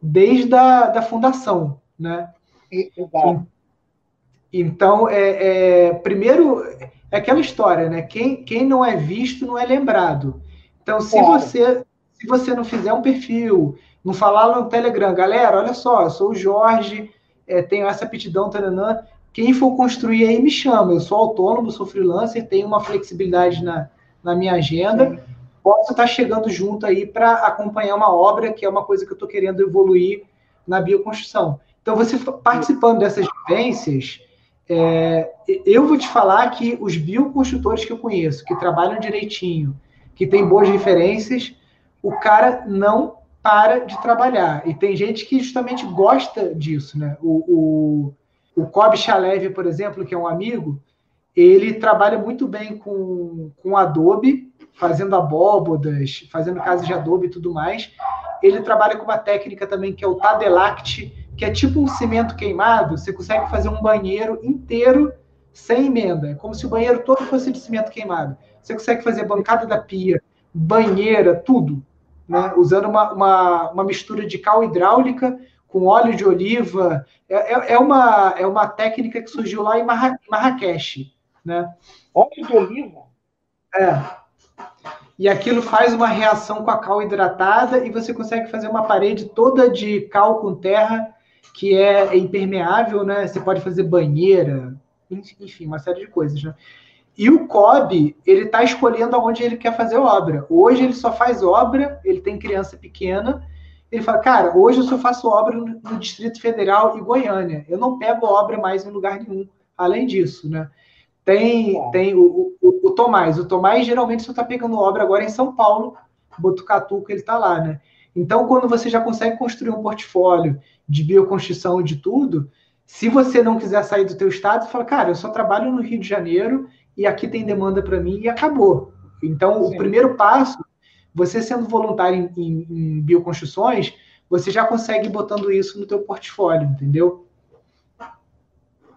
desde a da fundação, né? Então, é, é, primeiro, é aquela história, né? Quem, quem não é visto não é lembrado. Então, se claro. você se você não fizer um perfil, não falar no Telegram, galera, olha só, eu sou o Jorge, é, tenho essa aptidão, taranã, quem for construir aí me chama. Eu sou autônomo, sou freelancer, tenho uma flexibilidade na, na minha agenda. Sim. Posso estar chegando junto aí para acompanhar uma obra que é uma coisa que eu estou querendo evoluir na bioconstrução. Então, você participando dessas vivências, é, eu vou te falar que os bioconstrutores que eu conheço, que trabalham direitinho, que têm boas referências, o cara não para de trabalhar. E tem gente que justamente gosta disso, né? O, o o Kobe Chalev, por exemplo, que é um amigo, ele trabalha muito bem com, com Adobe, fazendo abóbodas, fazendo casas de Adobe e tudo mais. Ele trabalha com uma técnica também que é o Tadelact, que é tipo um cimento queimado. Você consegue fazer um banheiro inteiro sem emenda. É como se o banheiro todo fosse de cimento queimado. Você consegue fazer bancada da pia, banheira, tudo, né? usando uma, uma, uma mistura de cal hidráulica com óleo de oliva. É, é, é, uma, é uma técnica que surgiu lá em Marra, Marrakech. Né? Óleo de oliva? É. E aquilo faz uma reação com a cal hidratada e você consegue fazer uma parede toda de cal com terra que é impermeável, né? Você pode fazer banheira, enfim, uma série de coisas, né? E o COB, ele está escolhendo aonde ele quer fazer obra. Hoje ele só faz obra, ele tem criança pequena. Ele fala, cara, hoje eu só faço obra no, Distrito Federal e Goiânia. Eu não pego obra mais em lugar nenhum. Além disso, né? Tem, tem o, o, o, Tomás. O Tomás geralmente só está pegando obra agora em São Paulo, Botucatu, que ele está lá, né? Então, quando você já consegue construir um portfólio de bioconstrução e de tudo, se você não quiser sair do teu estado, você fala, cara, eu só trabalho no Rio de Janeiro, e aqui tem demanda para mim e acabou. Então, Sim. o primeiro passo, você sendo voluntário em, em, em, bioconstruções, você já consegue botando isso no teu portfólio, entendeu?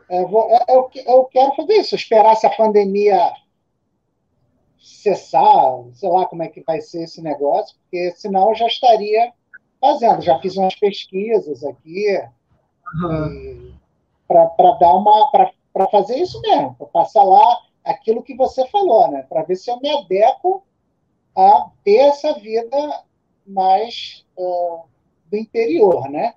É, vou, é, eu, eu quero fazer isso, esperar essa pandemia cessar, sei lá como é que vai ser esse negócio, porque senão eu já estaria fazendo. Já fiz umas pesquisas aqui uhum. para dar uma para fazer isso mesmo, para passar lá aquilo que você falou, né? Para ver se eu me adequo a ter essa vida mais uh, do interior, né?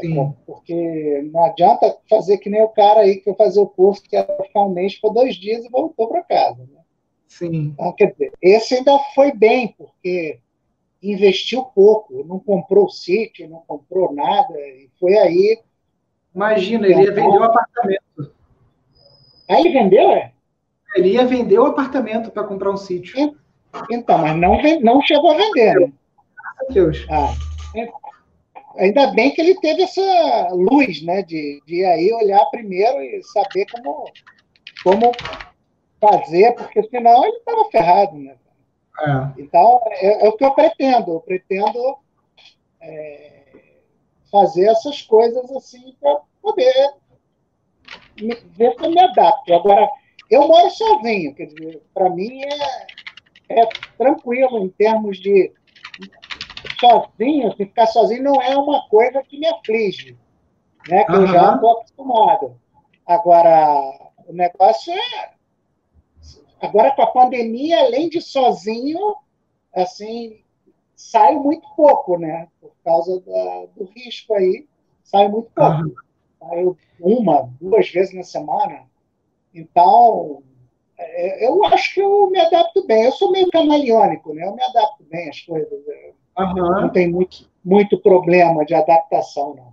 Sim. Porque não adianta fazer que nem o cara aí que foi fazer o curso que era ficar um mês por dois dias e voltou para casa. Né? Sim. Então, quer dizer, esse ainda foi bem, porque investiu pouco, não comprou sítio, não comprou nada, e foi aí. Imagina, ele ia vender o apartamento. Aí ele vendeu, é? Ele ia vender o apartamento para comprar um sítio. Então, mas não, não chegou a vender. Né? Deus. Ah, é. ainda bem que ele teve essa luz, né? De, de aí olhar primeiro e saber como, como fazer, porque senão ele estava ferrado, né? É. Então, é, é, o que eu pretendo. Eu pretendo é, fazer essas coisas assim para poder me, ver se eu me adapto. Agora, eu moro sozinho, quer dizer, para mim é, é tranquilo em termos de sozinho, assim, ficar sozinho não é uma coisa que me aflige, né? Que uhum. eu já estou acostumado. Agora, o negócio é. Agora, com a pandemia, além de sozinho, assim, sai muito pouco, né? Por causa da, do risco aí, sai muito pouco. Uhum. Uma, duas vezes na semana. Então, eu acho que eu me adapto bem. Eu sou meio camaleônico, né? Eu me adapto bem às coisas. Uhum. Não tem muito, muito problema de adaptação, não.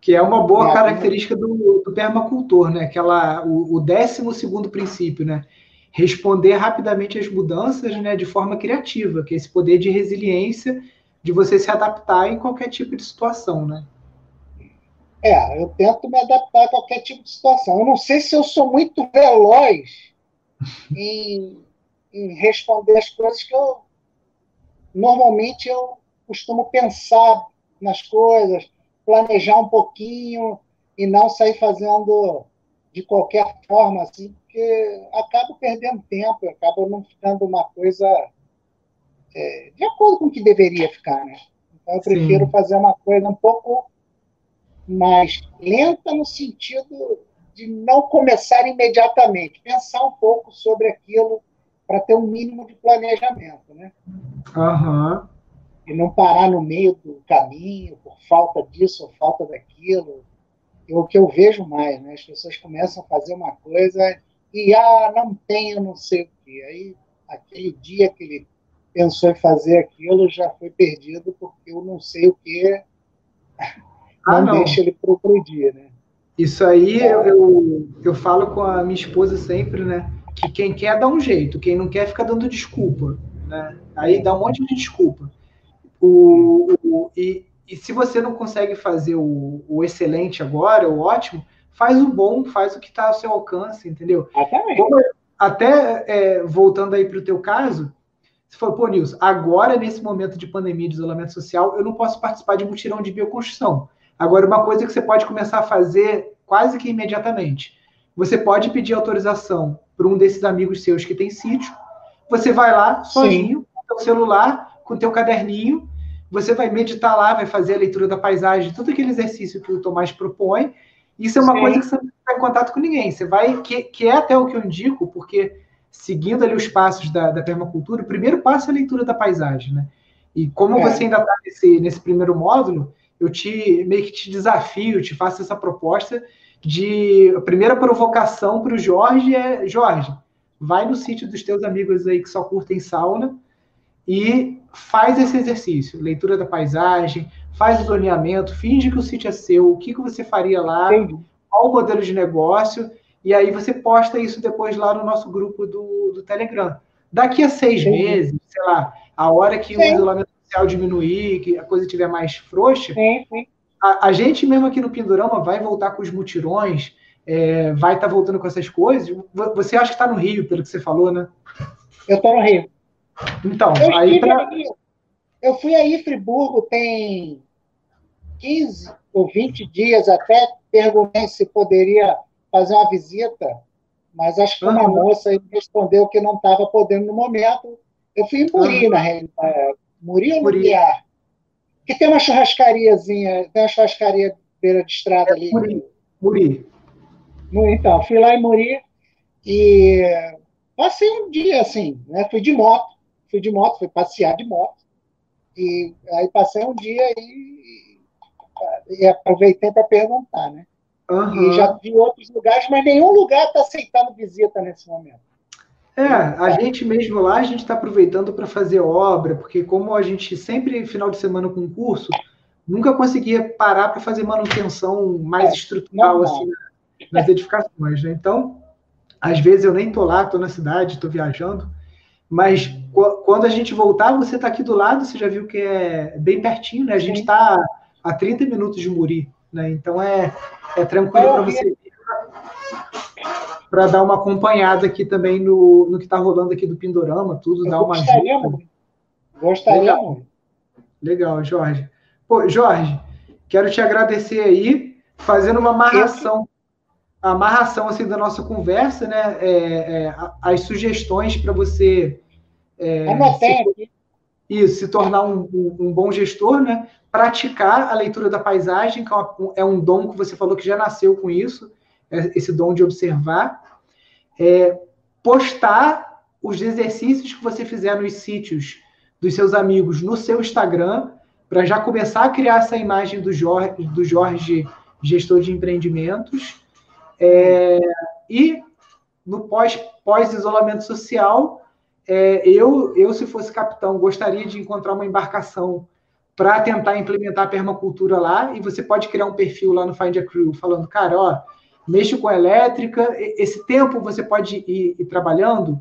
Que é uma boa característica do, do permacultor, né? Aquela, o, o décimo segundo princípio, né? Responder rapidamente às mudanças né, de forma criativa, que é esse poder de resiliência de você se adaptar em qualquer tipo de situação, né? É, eu tento me adaptar a qualquer tipo de situação. Eu não sei se eu sou muito veloz em, em responder as coisas que eu normalmente eu costumo pensar nas coisas, planejar um pouquinho e não sair fazendo de qualquer forma assim, porque acabo perdendo tempo, acaba não ficando uma coisa é, de acordo com o que deveria ficar, né? Então eu prefiro Sim. fazer uma coisa um pouco mais lenta no sentido de não começar imediatamente, pensar um pouco sobre aquilo para ter um mínimo de planejamento, né? Uhum. E não parar no meio do caminho por falta disso ou falta daquilo. É o que eu vejo mais, né? As pessoas começam a fazer uma coisa e, ah, não tenho não sei o quê. Aí, aquele dia que ele pensou em fazer aquilo já foi perdido porque eu não sei o que ah, não, não, deixa ele progredir, né? Isso aí eu, eu, falo com a minha esposa sempre, né? Que quem quer dá um jeito, quem não quer fica dando desculpa, né? Aí dá um monte de desculpa. O, o e, e se você não consegue fazer o, o excelente agora, o ótimo, faz o bom, faz o que está ao seu alcance, entendeu? Como, até é, voltando aí para o teu caso, se for, pô, Nilson, agora, nesse momento de pandemia, de isolamento social, eu não posso participar de mutirão de bioconstrução. Agora, uma coisa que você pode começar a fazer quase que imediatamente. Você pode pedir autorização para um desses amigos seus que tem sítio. Você vai lá sozinho, Sim. o celular, com o teu caderninho, você vai meditar lá, vai fazer a leitura da paisagem, todo aquele exercício que o Tomás propõe. Isso é uma Sim. coisa que você não vai em contato com ninguém. Você vai, que, que é até o que eu indico, porque seguindo ali os passos da, da permacultura, o primeiro passo é a leitura da paisagem, né? E como é. você ainda está nesse, nesse primeiro módulo, eu te meio que te desafio, te faço essa proposta de a primeira provocação para o Jorge é Jorge, vai no sítio dos teus amigos aí que só curtem sauna e faz esse exercício, leitura da paisagem, faz o zoneamento, finge que o sítio é seu, o que, que você faria lá, Entendi. qual o modelo de negócio, e aí você posta isso depois lá no nosso grupo do, do Telegram. Daqui a seis Entendi. meses, sei lá, a hora que sim. o isolamento social diminuir, que a coisa estiver mais frouxa, sim, sim. A, a, gente mesmo aqui no Pindorama vai voltar com os mutirões, é, vai estar tá voltando com essas coisas. Você acha que está no Rio, pelo que você falou, né? Eu estou no Rio. Então, eu aí pra... Eu fui aí, Friburgo, tem 15 ou 20 dias, até perguntei se poderia fazer uma visita, mas acho que uma uhum. moça respondeu que não estava podendo no momento. Eu fui em Muri, uhum. na realidade. Muri ou Muri. Lumiar? Que tem uma churrascariazinha, tem uma churrascaria beira de estrada é ali. Muri. Muri. Então, fui lá em Muri e passei um dia assim, né? Fui de moto, fui de moto, fui passear de moto. E aí passei um dia e, e aproveitei para perguntar, né? Uhum. E já vi outros lugares, mas nenhum lugar está aceitando visita nesse momento. É, a gente mesmo lá, a gente está aproveitando para fazer obra, porque como a gente sempre, final de semana com curso, nunca conseguia parar para fazer manutenção mais é, estrutural assim, nas edificações. Né? Então, às vezes eu nem estou lá, estou na cidade, estou viajando, mas quando a gente voltar, você está aqui do lado, você já viu que é bem pertinho, né? A gente está a 30 minutos de Muri, né? Então é, é tranquilo para você para dar uma acompanhada aqui também no, no que está rolando aqui do Pindorama, tudo, Eu dar uma gostaria muito. Gostaria Legal. Legal, Jorge. Pô, Jorge, quero te agradecer aí, fazendo uma amarração, a amarração assim da nossa conversa, né? É, é, as sugestões para você é, se, isso, se tornar um, um, bom gestor, né? Praticar a leitura da paisagem, que é, é um dom que você falou que já nasceu com isso, esse dom de observar. É, postar os exercícios que você fizer nos sítios dos seus amigos no seu Instagram, para já começar a criar essa imagem do Jorge, do Jorge gestor de empreendimentos. É, e no pós, pós-isolamento social, é, eu, eu, se fosse capitão, gostaria de encontrar uma embarcação para tentar implementar a permacultura lá, e você pode criar um perfil lá no Find a Crew, falando, cara, ó, mexo com elétrica, esse tempo você pode ir, ir trabalhando,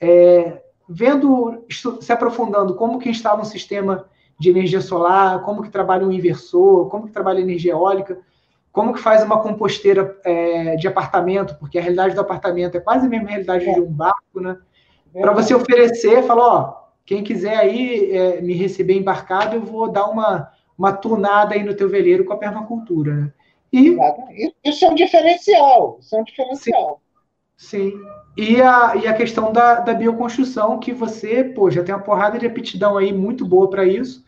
é, vendo, se aprofundando como que instala um sistema de energia solar, como que trabalha um inversor, como que trabalha energia eólica, como que faz uma composteira é, de apartamento, porque a realidade do apartamento é quase a mesma realidade é. de um barco, né? Para você oferecer, falar, ó, quem quiser aí é, me receber embarcado, eu vou dar uma, uma tunada aí no teu veleiro com a permacultura. Né? E, isso é um diferencial, isso é um diferencial. Sim. sim. E, a, e a questão da, da bioconstrução, que você, pô, já tem uma porrada de aptidão aí muito boa para isso.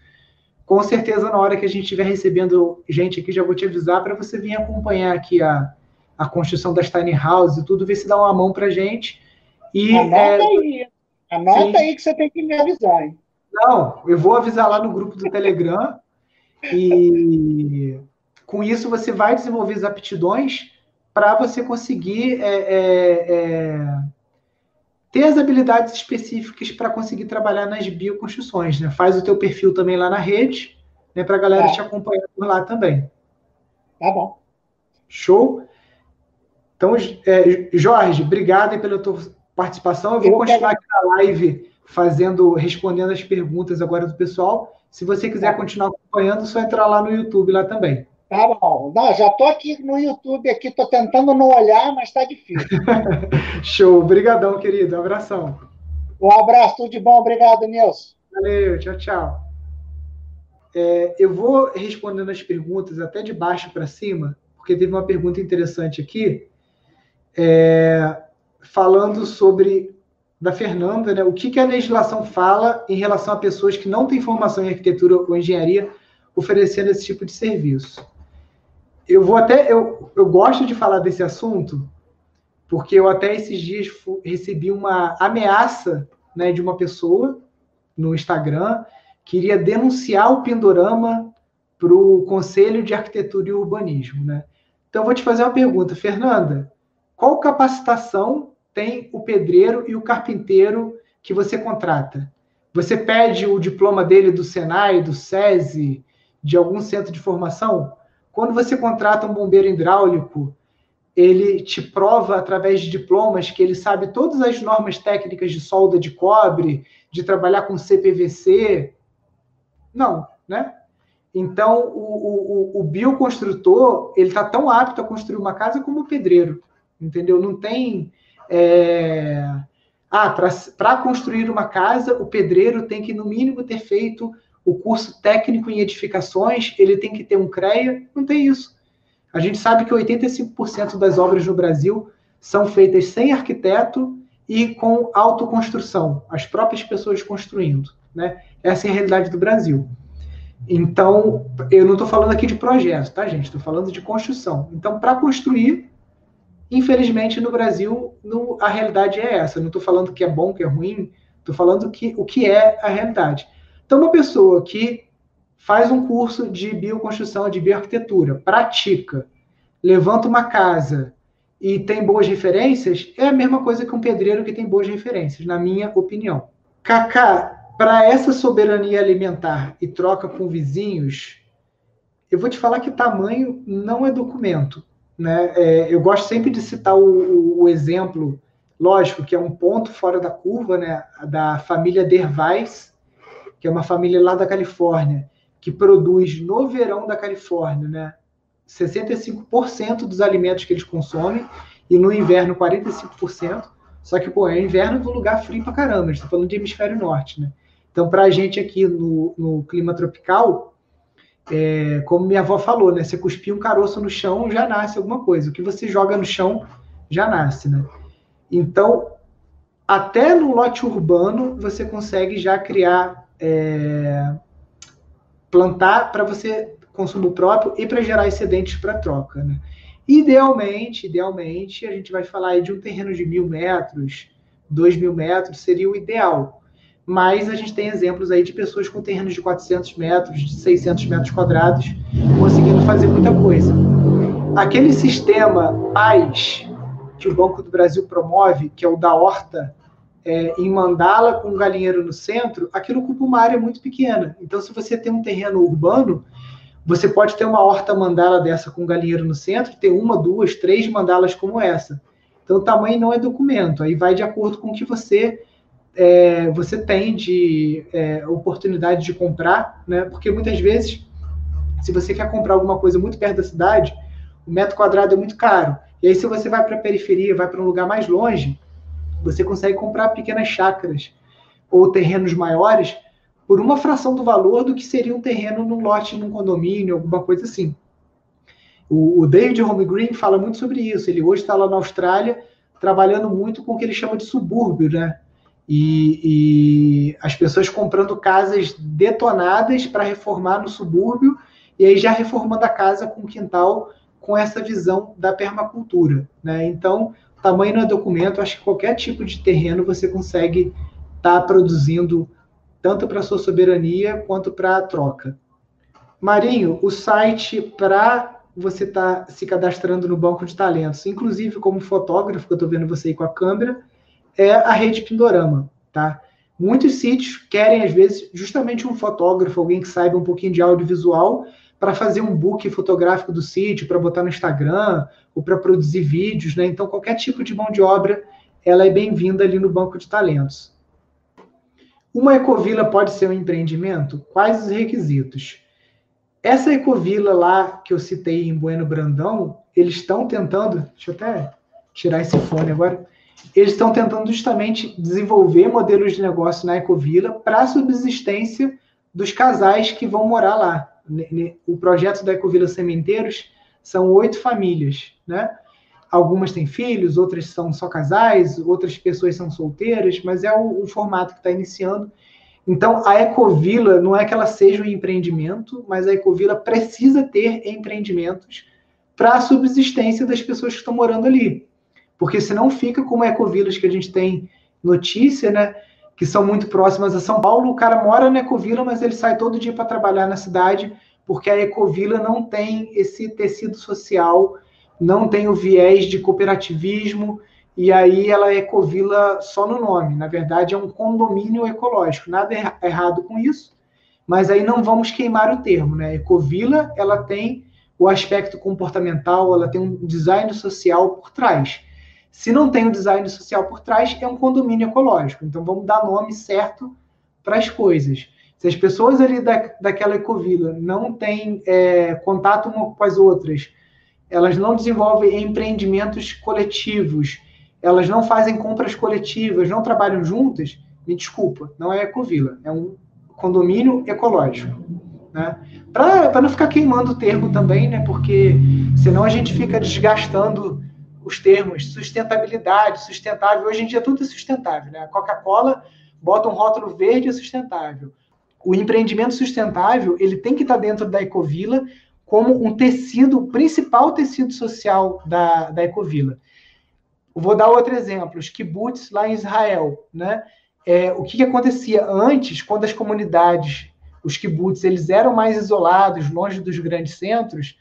Com certeza, na hora que a gente estiver recebendo gente aqui, já vou te avisar para você vir acompanhar aqui a, a construção das tiny houses e tudo, ver se dá uma mão para gente. E, Anota é, aí. Anota sim. aí que você tem que me avisar, hein? Não, eu vou avisar lá no grupo do Telegram. E com isso você vai desenvolver as aptidões para você conseguir é, é, é, ter as habilidades específicas para conseguir trabalhar nas bioconstruções. Né? Faz o teu perfil também lá na rede, né, para a galera tá. te acompanhar por lá também. Tá bom. Show? Então, é, Jorge, obrigado pela tua participação. Eu vou continuar aqui na live fazendo, respondendo as perguntas agora do pessoal. Se você quiser continuar acompanhando, é só entrar lá no YouTube lá também. Tá bom. Não, já estou aqui no YouTube, aqui estou tentando não olhar, mas está difícil. *laughs* Show. Obrigadão, querido. Um abração. Um abraço, tudo de bom. Obrigado, Nilson. Valeu, tchau, tchau. É, eu vou respondendo as perguntas até de baixo para cima, porque teve uma pergunta interessante aqui. É, falando sobre da Fernanda, né? O que, que a legislação fala em relação a pessoas que não têm formação em arquitetura ou engenharia oferecendo esse tipo de serviço? Eu vou até. Eu, eu gosto de falar desse assunto, porque eu até esses dias recebi uma ameaça né, de uma pessoa no Instagram que iria denunciar o Pindorama para o Conselho de Arquitetura e Urbanismo. Né? Então, eu vou te fazer uma pergunta, Fernanda. Qual capacitação tem o pedreiro e o carpinteiro que você contrata? Você pede o diploma dele do Senai, do SESI, de algum centro de formação? Quando você contrata um bombeiro hidráulico, ele te prova através de diplomas que ele sabe todas as normas técnicas de solda de cobre, de trabalhar com CPVC? Não, né? Então, o, o, o bioconstrutor, ele está tão apto a construir uma casa como o pedreiro, entendeu? Não tem... É... Ah, para construir uma casa, o pedreiro tem que, no mínimo, ter feito o curso técnico em edificações, ele tem que ter um CREA, não tem isso. A gente sabe que 85% das obras no Brasil são feitas sem arquiteto e com autoconstrução, as próprias pessoas construindo. Né? Essa é a realidade do Brasil. Então, eu não estou falando aqui de projeto, tá, gente? Estou falando de construção. Então, para construir, infelizmente, no Brasil, no, a realidade é essa. não estou falando que é bom, que é ruim, estou falando que, o que é a realidade. Então, uma pessoa que faz um curso de bioconstrução, de bioarquitetura, pratica, levanta uma casa e tem boas referências, é a mesma coisa que um pedreiro que tem boas referências, na minha opinião. Kaká, para essa soberania alimentar e troca com vizinhos, eu vou te falar que tamanho não é documento. Né? É, eu gosto sempre de citar o, o, exemplo, lógico, que é um ponto fora da curva, né? da família Dervais, que é uma família lá da Califórnia, que produz no verão da Califórnia, né, 65% dos alimentos que eles consomem e no inverno 45%. Só que, pô, é inverno do lugar frio pra caramba, a gente tá falando de hemisfério norte, né? Então, pra gente aqui no, no clima tropical, é, como minha avó falou, né? Você cuspir um caroço no chão, já nasce alguma coisa. O que você joga no chão, já nasce, né? Então, até no lote urbano, você consegue já criar é, plantar para você consumo próprio e para gerar excedentes para troca. Né? Idealmente, idealmente, a gente vai falar aí de um terreno de mil metros, dois mil metros, seria o ideal. Mas a gente tem exemplos aí de pessoas com terrenos de 400 metros, de 600 metros quadrados, conseguindo fazer muita coisa. Aquele sistema PAIS, que o Banco do Brasil promove, que é o da horta, é, em mandala com um galinheiro no centro, aquilo ocupa uma área muito pequena. Então, se você tem um terreno urbano, você pode ter uma horta mandala dessa com um galinheiro no centro, ter uma, duas, três mandalas como essa. Então, o tamanho não é documento, aí vai de acordo com o que você é, você tem de é, oportunidade de comprar, né? Porque muitas vezes, se você quer comprar alguma coisa muito perto da cidade, o metro quadrado é muito caro. E aí, se você vai para a periferia, vai para um lugar mais longe, você consegue comprar pequenas chácaras ou terrenos maiores por uma fração do valor do que seria um terreno num lote, num condomínio, alguma coisa assim. O, David Home Green fala muito sobre isso. Ele hoje está lá na Austrália trabalhando muito com o que ele chama de subúrbio, né? E, e as pessoas comprando casas detonadas para reformar no subúrbio e aí já reformando a casa com quintal com essa visão da permacultura, né? Então, tamanho não é documento, acho que qualquer tipo de terreno você consegue estar tá produzindo tanto para sua soberania quanto para a troca. Marinho, o site para você estar tá se cadastrando no banco de talentos, inclusive como fotógrafo, que eu estou vendo você aí com a câmera, é a rede Pindorama, tá? Muitos sítios querem, às vezes, justamente um fotógrafo, alguém que saiba um pouquinho de audiovisual, para fazer um book fotográfico do sítio, para botar no Instagram, ou para produzir vídeos, né? Então, qualquer tipo de mão de obra, ela é bem-vinda ali no banco de talentos. Uma ecovila pode ser um empreendimento? Quais os requisitos? Essa ecovila lá que eu citei em Bueno Brandão, eles estão tentando, deixa eu até tirar esse fone agora, eles estão tentando justamente desenvolver modelos de negócio na ecovila para a subsistência dos casais que vão morar lá. O projeto da Ecovila Sementeiros são oito famílias, né? Algumas têm filhos, outras são só casais, outras pessoas são solteiras, mas é o, o formato que está iniciando. Então, a Ecovila não é que ela seja um empreendimento, mas a Ecovila precisa ter empreendimentos para a subsistência das pessoas que estão morando ali. Porque senão fica como Ecovilas que a gente tem notícia, né? Que são muito próximas a São Paulo. O cara mora na Ecovila, mas ele sai todo dia para trabalhar na cidade, porque a Ecovila não tem esse tecido social, não tem o viés de cooperativismo, e aí ela é ecovila só no nome. Na verdade, é um condomínio ecológico. Nada er errado com isso, mas aí não vamos queimar o termo, né? Ecovila, ela tem o aspecto comportamental, ela tem um design social por trás. Se não tem o design social por trás, é um condomínio ecológico. Então vamos dar nome certo para as coisas. Se as pessoas ali da, daquela ecovila não têm é, contato uma com as outras, elas não desenvolvem empreendimentos coletivos, elas não fazem compras coletivas, não trabalham juntas, me desculpa, não é ecovila, é um condomínio ecológico. Né? Para não ficar queimando o termo também, né? porque senão a gente fica desgastando os termos sustentabilidade, sustentável. Hoje em dia tudo é sustentável. Né? A Coca-Cola bota um rótulo verde é sustentável. O empreendimento sustentável ele tem que estar dentro da Ecovila como um tecido, o principal tecido social da, da Ecovila. Vou dar outro exemplo, os kibbutz lá em Israel, né? É, o que, que, acontecia antes, quando as comunidades, os kibbutz, eles eram mais isolados, longe dos grandes centros,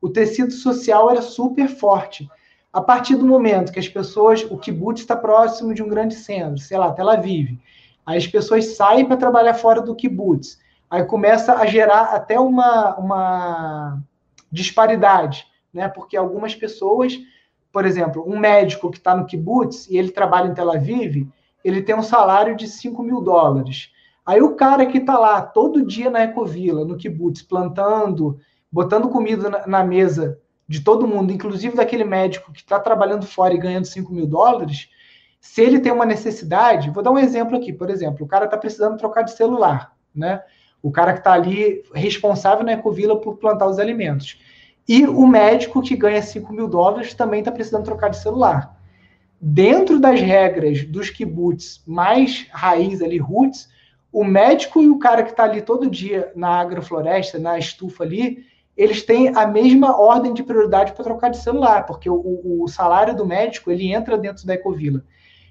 o tecido social era super forte. A partir do momento que as pessoas, o kibbutz está próximo de um grande centro, sei lá, Tel Aviv, aí as pessoas saem para trabalhar fora do kibbutz, aí começa a gerar até uma, uma disparidade, né? Porque algumas pessoas por exemplo, um médico que está no kibbutz e ele trabalha em Tel Aviv, ele tem um salário de 5 mil dólares. Aí o cara que está lá todo dia na Ecovila, no kibbutz, plantando, botando comida na, na mesa de todo mundo, inclusive daquele médico que está trabalhando fora e ganhando 5 mil dólares, se ele tem uma necessidade, vou dar um exemplo aqui, por exemplo, o cara está precisando trocar de celular, né? O cara que está ali responsável na Ecovila por plantar os alimentos. E o médico que ganha 5 mil dólares também está precisando trocar de celular. Dentro das regras dos kibbutz mais raiz ali, roots, o médico e o cara que está ali todo dia na agrofloresta, na estufa ali, eles têm a mesma ordem de prioridade para trocar de celular, porque o, o, salário do médico ele entra dentro da Ecovila.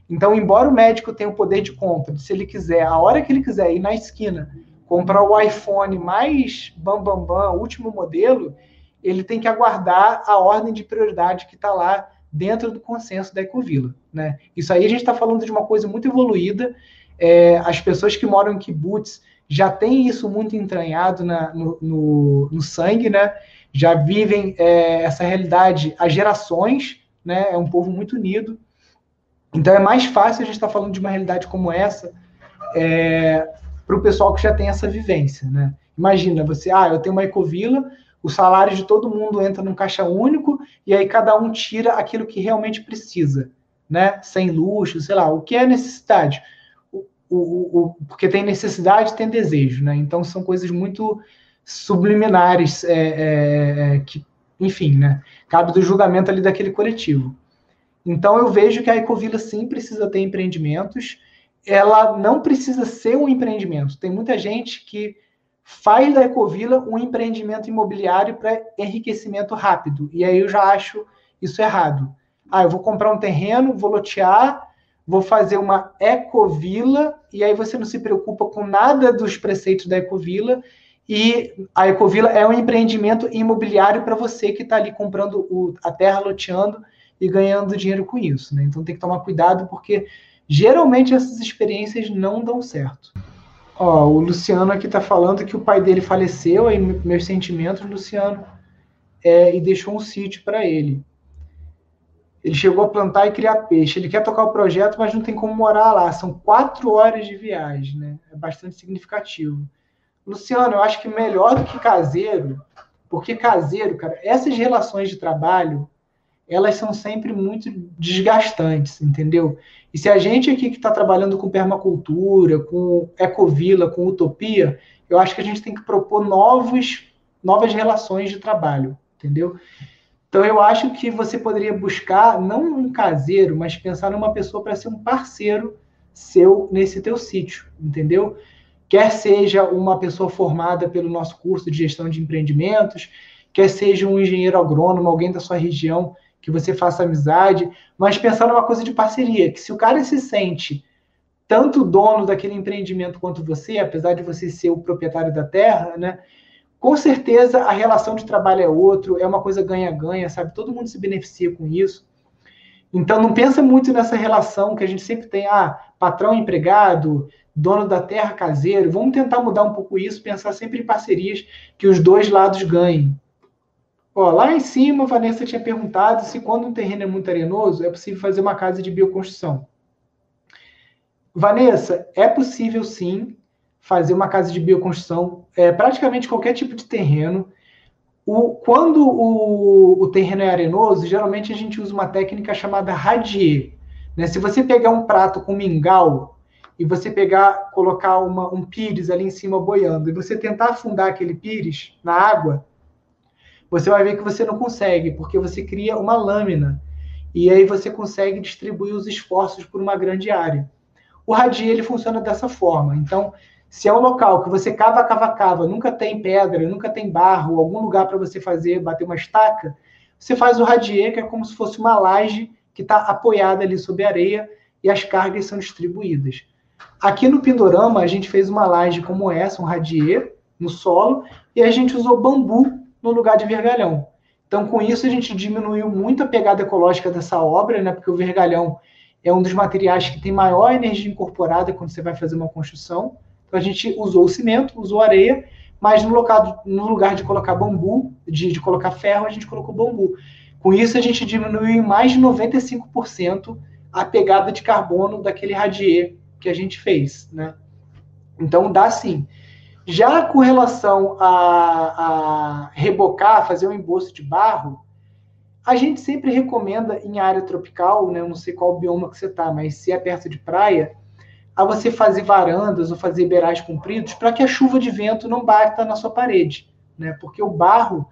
Então, embora o médico tenha o poder de compra, se ele quiser, a hora que ele quiser ir na esquina, comprar o iPhone mais bam bam bam, último modelo, ele tem que aguardar a ordem de prioridade que está lá dentro do consenso da Ecovila. Né? Isso aí a gente está falando de uma coisa muito evoluída. É, as pessoas que moram em kibbutz já têm isso muito entranhado na, no, no, no, sangue, né? já vivem é, essa realidade há gerações, né? é um povo muito unido. Então é mais fácil a gente estar tá falando de uma realidade como essa é, para o pessoal que já tem essa vivência. Né? Imagina você, ah, eu tenho uma ecovila, o salário de todo mundo entra num caixa único e aí cada um tira aquilo que realmente precisa, né? Sem luxo, sei lá, o que é necessidade. O, o, porque tem necessidade, tem desejo, né? Então são coisas muito subliminares, é, é, é, que, enfim, né? Cabe do julgamento ali daquele coletivo. Então eu vejo que a Ecovila sim precisa ter empreendimentos. Ela não precisa ser um empreendimento. Tem muita gente que faz da Ecovila um empreendimento imobiliário para enriquecimento rápido. E aí eu já acho isso errado. Ah, eu vou comprar um terreno, vou lotear, vou fazer uma ecovila, e aí você não se preocupa com nada dos preceitos da ecovila, e a ecovila é um empreendimento imobiliário para você que está ali comprando o, a terra, loteando e ganhando dinheiro com isso. Né? Então tem que tomar cuidado, porque geralmente essas experiências não dão certo. Ó, o Luciano aqui está falando que o pai dele faleceu, aí meus sentimentos, Luciano, é, e deixou um sítio para ele. Ele chegou a plantar e criar peixe. Ele quer tocar o projeto, mas não tem como morar lá. São quatro horas de viagem, né? É bastante significativo. Luciano, eu acho que melhor do que caseiro, porque caseiro, cara, essas relações de trabalho, elas são sempre muito desgastantes, entendeu? E se a gente aqui que está trabalhando com permacultura, com ecovila, com utopia, eu acho que a gente tem que propor novos, novas relações de trabalho, entendeu? Então eu acho que você poderia buscar não um caseiro, mas pensar numa pessoa para ser um parceiro seu nesse teu sítio, entendeu? Quer seja uma pessoa formada pelo nosso curso de gestão de empreendimentos, quer seja um engenheiro agrônomo, alguém da sua região que você faça amizade, mas pensar numa coisa de parceria, que se o cara se sente tanto dono daquele empreendimento quanto você, apesar de você ser o proprietário da terra, né? Com certeza a relação de trabalho é outro, é uma coisa ganha-ganha, sabe? Todo mundo se beneficia com isso. Então não pensa muito nessa relação que a gente sempre tem, ah, patrão empregado, dono da terra caseiro. Vamos tentar mudar um pouco isso, pensar sempre em parcerias que os dois lados ganhem. Ó, lá em cima, a Vanessa tinha perguntado se quando um terreno é muito arenoso, é possível fazer uma casa de bioconstrução. Vanessa, é possível sim fazer uma casa de bioconstrução, é, praticamente qualquer tipo de terreno. O, quando o, o, terreno é arenoso, geralmente a gente usa uma técnica chamada radier. Né? Se você pegar um prato com mingau e você pegar, colocar uma, um pires ali em cima boiando, e você tentar afundar aquele pires na água, você vai ver que você não consegue, porque você cria uma lâmina. E aí você consegue distribuir os esforços por uma grande área. O radier ele funciona dessa forma. Então, se é um local que você cava, cava, cava, nunca tem pedra, nunca tem barro, algum lugar para você fazer, bater uma estaca, você faz o radier, que é como se fosse uma laje que está apoiada ali sobre a areia e as cargas são distribuídas. Aqui no Pindorama, a gente fez uma laje como essa, um radier, no solo, e a gente usou bambu no lugar de vergalhão. Então, com isso, a gente diminuiu muito a pegada ecológica dessa obra, né? porque o vergalhão é um dos materiais que tem maior energia incorporada quando você vai fazer uma construção. Então a gente usou cimento, usou areia, mas no, local, no lugar de colocar bambu, de, de colocar ferro, a gente colocou bambu. Com isso, a gente diminuiu em mais de 95% a pegada de carbono daquele radier que a gente fez, né? Então dá sim. Já com relação a, a rebocar, fazer um embolso de barro, a gente sempre recomenda em área tropical, né? Eu não sei qual bioma que você está, mas se é perto de praia, a você fazer varandas ou fazer beirais compridos para que a chuva de vento não bata na sua parede, né? Porque o barro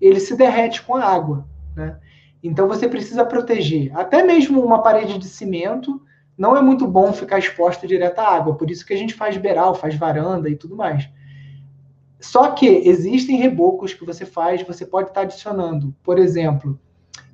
ele se derrete com a água, né? Então você precisa proteger. Até mesmo uma parede de cimento não é muito bom ficar exposta direto à água, por isso que a gente faz beiral, faz varanda e tudo mais. Só que existem rebocos que você faz, você pode estar adicionando, por exemplo,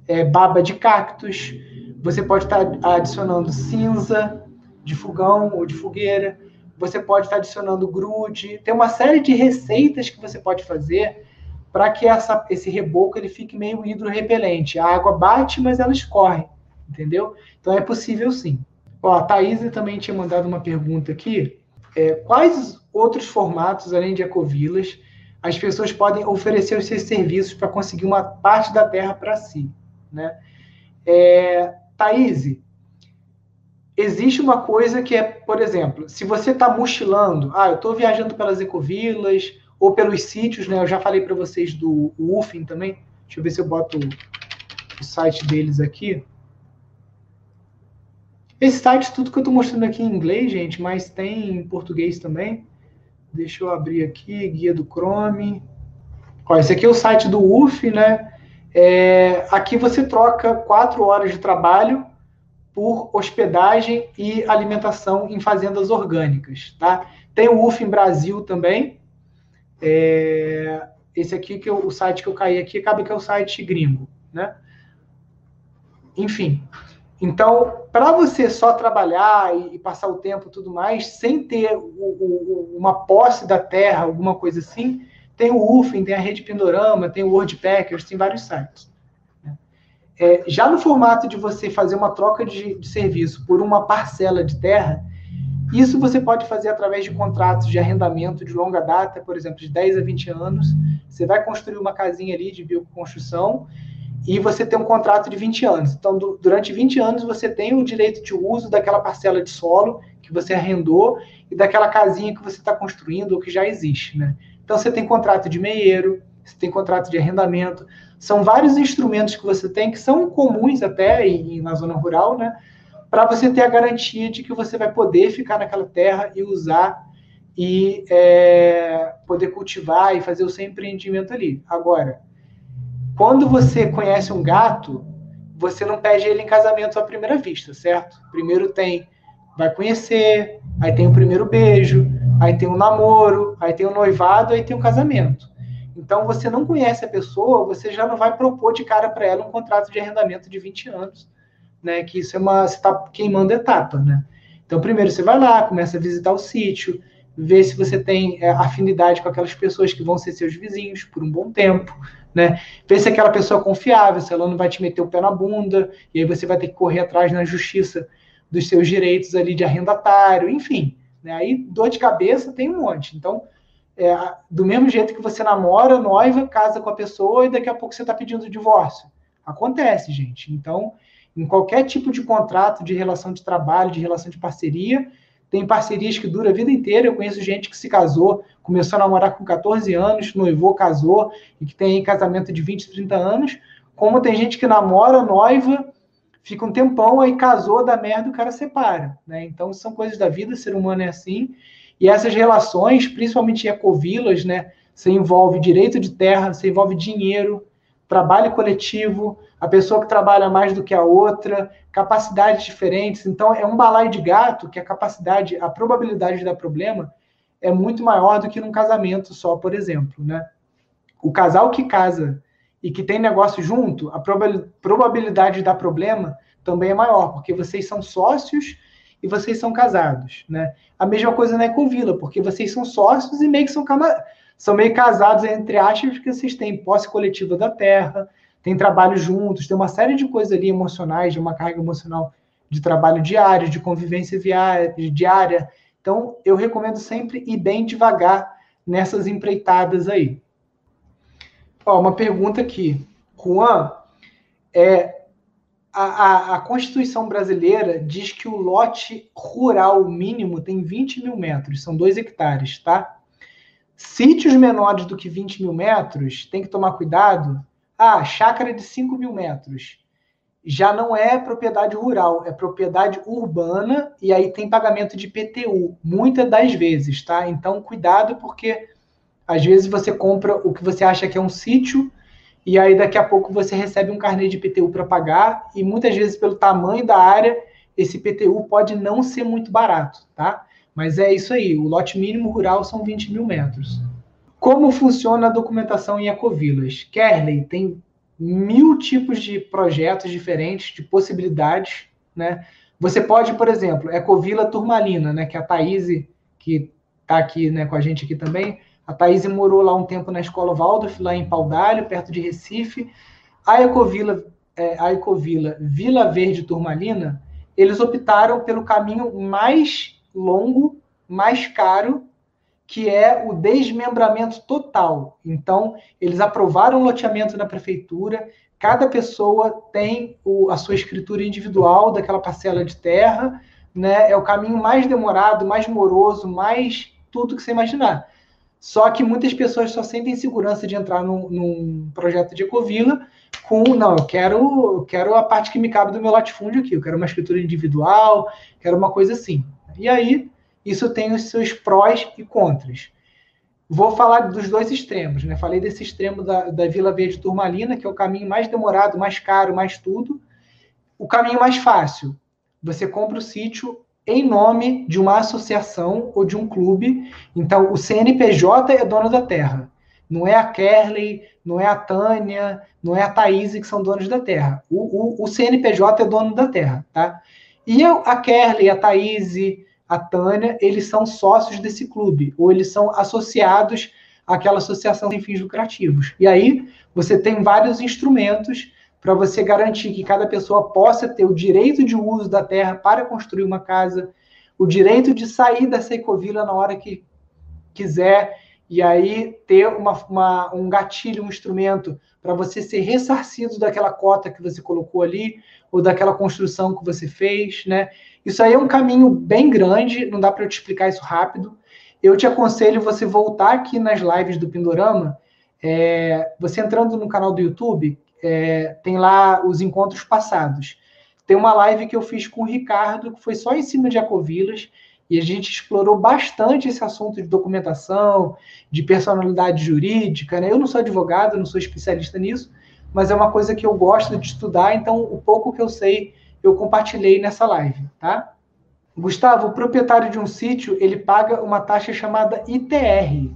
é, baba de cactus, você pode estar adicionando cinza, de fogão ou de fogueira. Você pode estar adicionando grude. Tem uma série de receitas que você pode fazer para que essa, esse reboco ele fique meio hidrorrepelente. A água bate, mas ela escorre, entendeu? Então é possível sim. Ó, a Thaís também tinha mandado uma pergunta aqui. É, quais outros formatos, além de ecovilas, as pessoas podem oferecer os seus serviços para conseguir uma parte da terra para si? Né? É, Thaís, existe uma coisa que é, por exemplo, se você está mochilando, ah, eu estou viajando pelas ecovilas ou pelos sítios, né? Eu já falei para vocês do UFIN também. Deixa eu ver se eu boto o site deles aqui. Esse site, tudo que eu estou mostrando aqui em inglês, gente, mas tem em português também. Deixa eu abrir aqui, guia do Chrome. Ó, esse aqui é o site do UF, né? É, aqui você troca quatro horas de trabalho por hospedagem e alimentação em fazendas orgânicas, tá? Tem o UF em Brasil também. É, esse aqui que eu, o site que eu caí aqui acaba que é o site gringo, né? Enfim. Então, para você só trabalhar e, e, passar o tempo tudo mais, sem ter o, o, uma posse da terra, alguma coisa assim, tem o UFIN, tem a Rede Pindorama, tem o WordPackers, tem vários sites. É, já no formato de você fazer uma troca de, de, serviço por uma parcela de terra, isso você pode fazer através de contratos de arrendamento de longa data, por exemplo, de 10 a 20 anos. Você vai construir uma casinha ali de bioconstrução e você tem um contrato de 20 anos. Então, do, durante 20 anos, você tem o direito de uso daquela parcela de solo que você arrendou e daquela casinha que você está construindo ou que já existe. Né? Então, você tem contrato de meieiro, você tem contrato de arrendamento. São vários instrumentos que você tem que são comuns até em, na zona rural, né? Para você ter a garantia de que você vai poder ficar naquela terra e usar e é, poder cultivar e fazer o seu empreendimento ali. Agora, quando você conhece um gato, você não pede ele em casamento à primeira vista, certo? Primeiro tem, vai conhecer, aí tem o primeiro beijo, aí tem o namoro, aí tem o noivado, aí tem o casamento. Então, você não conhece a pessoa, você já não vai propor de cara para ela um contrato de arrendamento de 20 anos, né? Que isso é uma. Você está queimando etapa, né? Então, primeiro você vai lá, começa a visitar o sítio, ver se você tem é, afinidade com aquelas pessoas que vão ser seus vizinhos por um bom tempo, né? Ver se aquela pessoa é confiável, se ela não vai te meter o pé na bunda, e aí você vai ter que correr atrás na justiça dos seus direitos ali de arrendatário, enfim. Né? Aí dor de cabeça tem um monte. Então, é, do mesmo jeito que você namora, noiva, casa com a pessoa e daqui a pouco você está pedindo divórcio. Acontece, gente. Então, em qualquer tipo de contrato, de relação de trabalho, de relação de parceria, tem parcerias que duram a vida inteira. Eu conheço gente que se casou, começou a namorar com 14 anos, noivou, casou, e que tem casamento de 20, 30 anos. Como tem gente que namora, noiva, fica um tempão, aí casou, dá merda, o cara separa. Né? Então, são coisas da vida, ser humano é assim. E essas relações, principalmente em ecovilas, né, você envolve direito de terra, você envolve dinheiro, trabalho coletivo, a pessoa que trabalha mais do que a outra, capacidades diferentes. Então, é um balaio de gato que a capacidade, a probabilidade de dar problema é muito maior do que num casamento só, por exemplo, né? O casal que casa e que tem negócio junto, a probabilidade de dar problema também é maior, porque vocês são sócios e vocês são casados, né? A mesma coisa na Ecovila, porque vocês são sócios e meio que são, são meio casados, entre aspas, porque vocês têm posse coletiva da terra, tem trabalho juntos, tem uma série de coisas ali emocionais, de uma carga emocional de trabalho diário, de convivência diária. Então, eu recomendo sempre ir bem devagar nessas empreitadas aí. Ó, uma pergunta aqui. Juan, é, a, a, a, Constituição brasileira diz que o lote rural mínimo tem 20 mil metros, são 2 hectares, tá? Sítios menores do que 20 mil metros, tem que tomar cuidado. Ah, chácara de 5 mil metros. Já não é propriedade rural, é propriedade urbana e aí tem pagamento de PTU, muitas das vezes, tá? Então, cuidado, porque às vezes você compra o que você acha que é um sítio e aí daqui a pouco você recebe um carnê de PTU para pagar, e muitas vezes pelo tamanho da área, esse PTU pode não ser muito barato, tá? Mas é isso aí, o lote mínimo rural são 20 mil metros. Como funciona a documentação em ecovilas? Kerley tem mil tipos de projetos diferentes, de possibilidades, né? Você pode, por exemplo, Ecovila Turmalina, né, que é a Thaís, que está aqui né, com a gente aqui também, a Thaís morou lá um tempo na escola Waldorf, lá em Paudalho, perto de Recife. A Ecovila, é, a Ecovila Vila Verde Turmalina, eles optaram pelo caminho mais longo, mais caro, que é o desmembramento total. Então, eles aprovaram o loteamento na prefeitura, cada pessoa tem o, a sua escritura individual daquela parcela de terra, né? É o caminho mais demorado, mais moroso, mais tudo que você imaginar. Só que muitas pessoas só sentem segurança de entrar num, num projeto de ecovila com, não, eu quero, eu quero a parte que me cabe do meu latifúndio aqui, eu quero uma escritura individual, quero uma coisa assim. E aí, isso tem os seus prós e contras. Vou falar dos dois extremos, né? Falei desse extremo da, da Vila Verde Turmalina, que é o caminho mais demorado, mais caro, mais tudo. O caminho mais fácil, você compra o sítio em nome de uma associação ou de um clube. Então, o CNPJ é dono da terra. Não é a Kerley, não é a Tânia, não é a Thaís que são donos da terra. O, o, o CNPJ é dono da terra, tá? E a Kerley, a Thaís, a Tânia, eles são sócios desse clube, ou eles são associados àquela associação sem fins lucrativos. E aí, você tem vários instrumentos para você garantir que cada pessoa possa ter o direito de uso da terra para construir uma casa, o direito de sair da ecovila na hora que quiser, e aí ter uma, uma, um gatilho, um instrumento para você ser ressarcido daquela cota que você colocou ali, ou daquela construção que você fez, né? Isso aí é um caminho bem grande, não dá para eu te explicar isso rápido. Eu te aconselho você voltar aqui nas lives do Pindorama, é, você entrando no canal do YouTube, é, tem lá os encontros passados. Tem uma live que eu fiz com o Ricardo, que foi só em cima de Acovilas, e a gente explorou bastante esse assunto de documentação, de personalidade jurídica. Né? Eu não sou advogado, não sou especialista nisso, mas é uma coisa que eu gosto de estudar, então o pouco que eu sei eu compartilhei nessa live, tá? Gustavo, o proprietário de um sítio, ele paga uma taxa chamada ITR.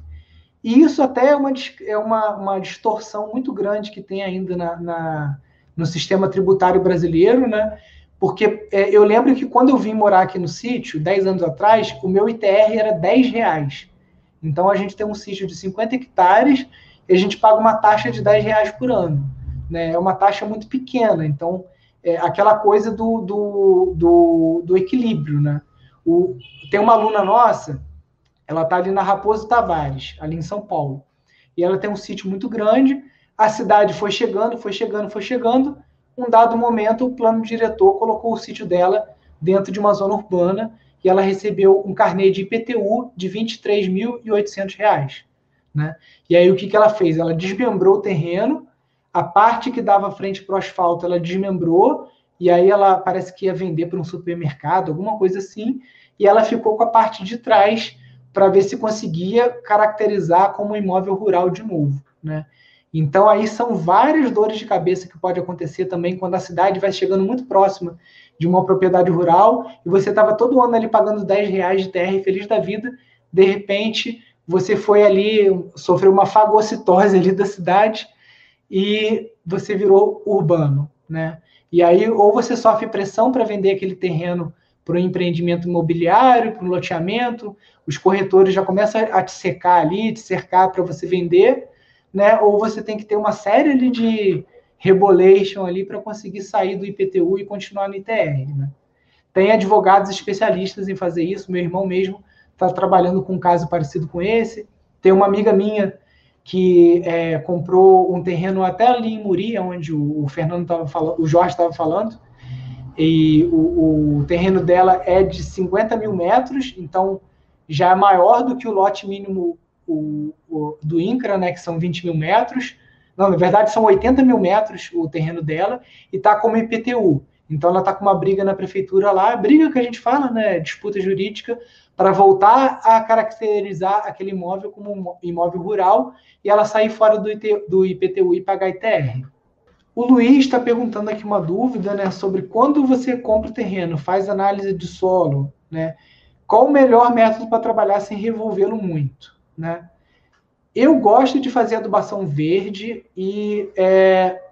E isso até é uma, é uma, uma distorção muito grande que tem ainda na, na no sistema tributário brasileiro, né? Porque é, eu lembro que quando eu vim morar aqui no sítio, 10 anos atrás, o meu ITR era 10 reais. Então a gente tem um sítio de 50 hectares e a gente paga uma taxa de 10 reais por ano. Né? É uma taxa muito pequena. Então, é aquela coisa do, do, do, do equilíbrio. Né? O, tem uma aluna nossa, ela está ali na Raposo Tavares, ali em São Paulo. E ela tem um sítio muito grande. A cidade foi chegando, foi chegando, foi chegando um dado momento, o plano diretor colocou o sítio dela dentro de uma zona urbana e ela recebeu um carnê de IPTU de R$ 23.800. Né? E aí o que, que ela fez? Ela desmembrou o terreno, a parte que dava frente para o asfalto ela desmembrou, e aí ela parece que ia vender para um supermercado, alguma coisa assim, e ela ficou com a parte de trás para ver se conseguia caracterizar como um imóvel rural de novo. Né? Então, aí são várias dores de cabeça que pode acontecer também quando a cidade vai chegando muito próxima de uma propriedade rural e você estava todo ano ali pagando 10 reais de terra e feliz da vida, de repente você foi ali, sofreu uma fagocitose ali da cidade e você virou urbano, né? E aí, ou você sofre pressão para vender aquele terreno para um empreendimento imobiliário, para um loteamento, os corretores já começam a te secar ali, te cercar para você vender, né? Ou você tem que ter uma série de rebolation ali para conseguir sair do IPTU e continuar no ITR, né? Tem advogados especialistas em fazer isso. Meu irmão mesmo está trabalhando com um caso parecido com esse. Tem uma amiga minha que é, comprou um terreno até ali em Muri, onde o, o Fernando estava falando, o Jorge estava falando, e o, o, terreno dela é de 50 mil metros, então já é maior do que o lote mínimo o, o, do INCRA, né, que são 20 mil metros. Não, na verdade são 80 mil metros o terreno dela e está como IPTU. Então ela está com uma briga na prefeitura lá, briga que a gente fala, né, disputa jurídica, para voltar a caracterizar aquele imóvel como um imóvel rural e ela sair fora do, IT, do IPTU e pagar ITR. O Luiz está perguntando aqui uma dúvida, né, sobre quando você compra o terreno, faz análise de solo, né, qual o melhor método para trabalhar sem revolvê-lo muito? né? Eu gosto de fazer adubação verde e é,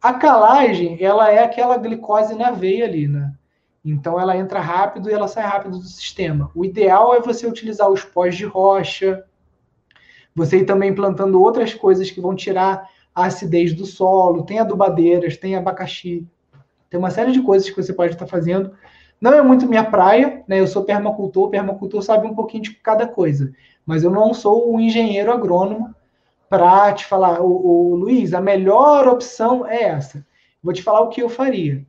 a calagem, ela é aquela glicose na veia ali, né? Então ela entra rápido e ela sai rápido do sistema. O ideal é você utilizar os pós de rocha, você ir também plantando outras coisas que vão tirar a acidez do solo, tem adubadeiras, tem abacaxi, tem uma série de coisas que você pode estar fazendo. Não é muito minha praia, né? Eu sou permacultor, permacultor sabe um pouquinho de cada coisa mas eu não sou um engenheiro agrônomo para te falar, o, o, Luiz, a melhor opção é essa. Vou te falar o que eu faria.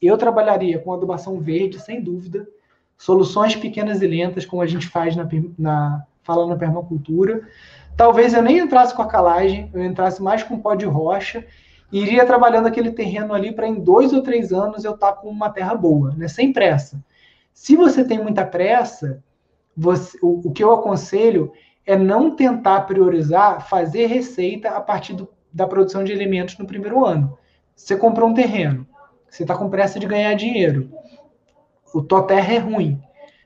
Eu trabalharia com adubação verde, sem dúvida, soluções pequenas e lentas, como a gente faz na, na fala na permacultura. Talvez eu nem entrasse com a calagem, eu entrasse mais com pó de rocha, e iria trabalhando aquele terreno ali para em dois ou três anos eu estar tá com uma terra boa, né? sem pressa. Se você tem muita pressa, você, o, o que eu aconselho é não tentar priorizar fazer receita a partir do, da produção de alimentos no primeiro ano. Você comprou um terreno, você está com pressa de ganhar dinheiro, o tua terra é ruim,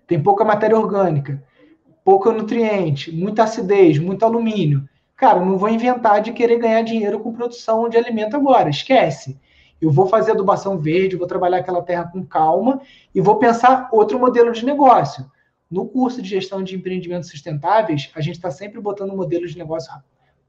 tem pouca matéria orgânica, pouco nutriente, muita acidez, muito alumínio. Cara, não vou inventar de querer ganhar dinheiro com produção de alimento agora, esquece. Eu vou fazer adubação verde, vou trabalhar aquela terra com calma e vou pensar outro modelo de negócio. No curso de gestão de empreendimentos sustentáveis, a gente está sempre botando modelos de negócio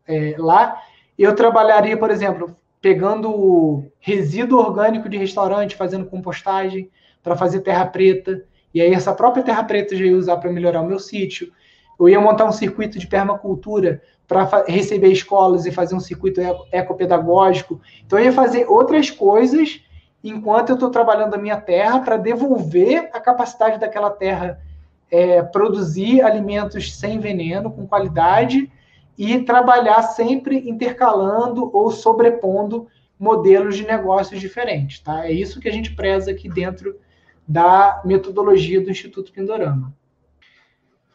é, lá. Eu trabalharia, por exemplo, pegando resíduo orgânico de restaurante, fazendo compostagem para fazer terra preta. E aí essa própria terra preta eu já ia usar para melhorar o meu sítio. Eu ia montar um circuito de permacultura para receber escolas e fazer um circuito ecopedagógico. Então eu ia fazer outras coisas enquanto eu estou trabalhando a minha terra para devolver a capacidade daquela terra é, produzir alimentos sem veneno, com qualidade, e trabalhar sempre intercalando ou sobrepondo modelos de negócios diferentes. Tá? É isso que a gente preza aqui dentro da metodologia do Instituto Pindorama.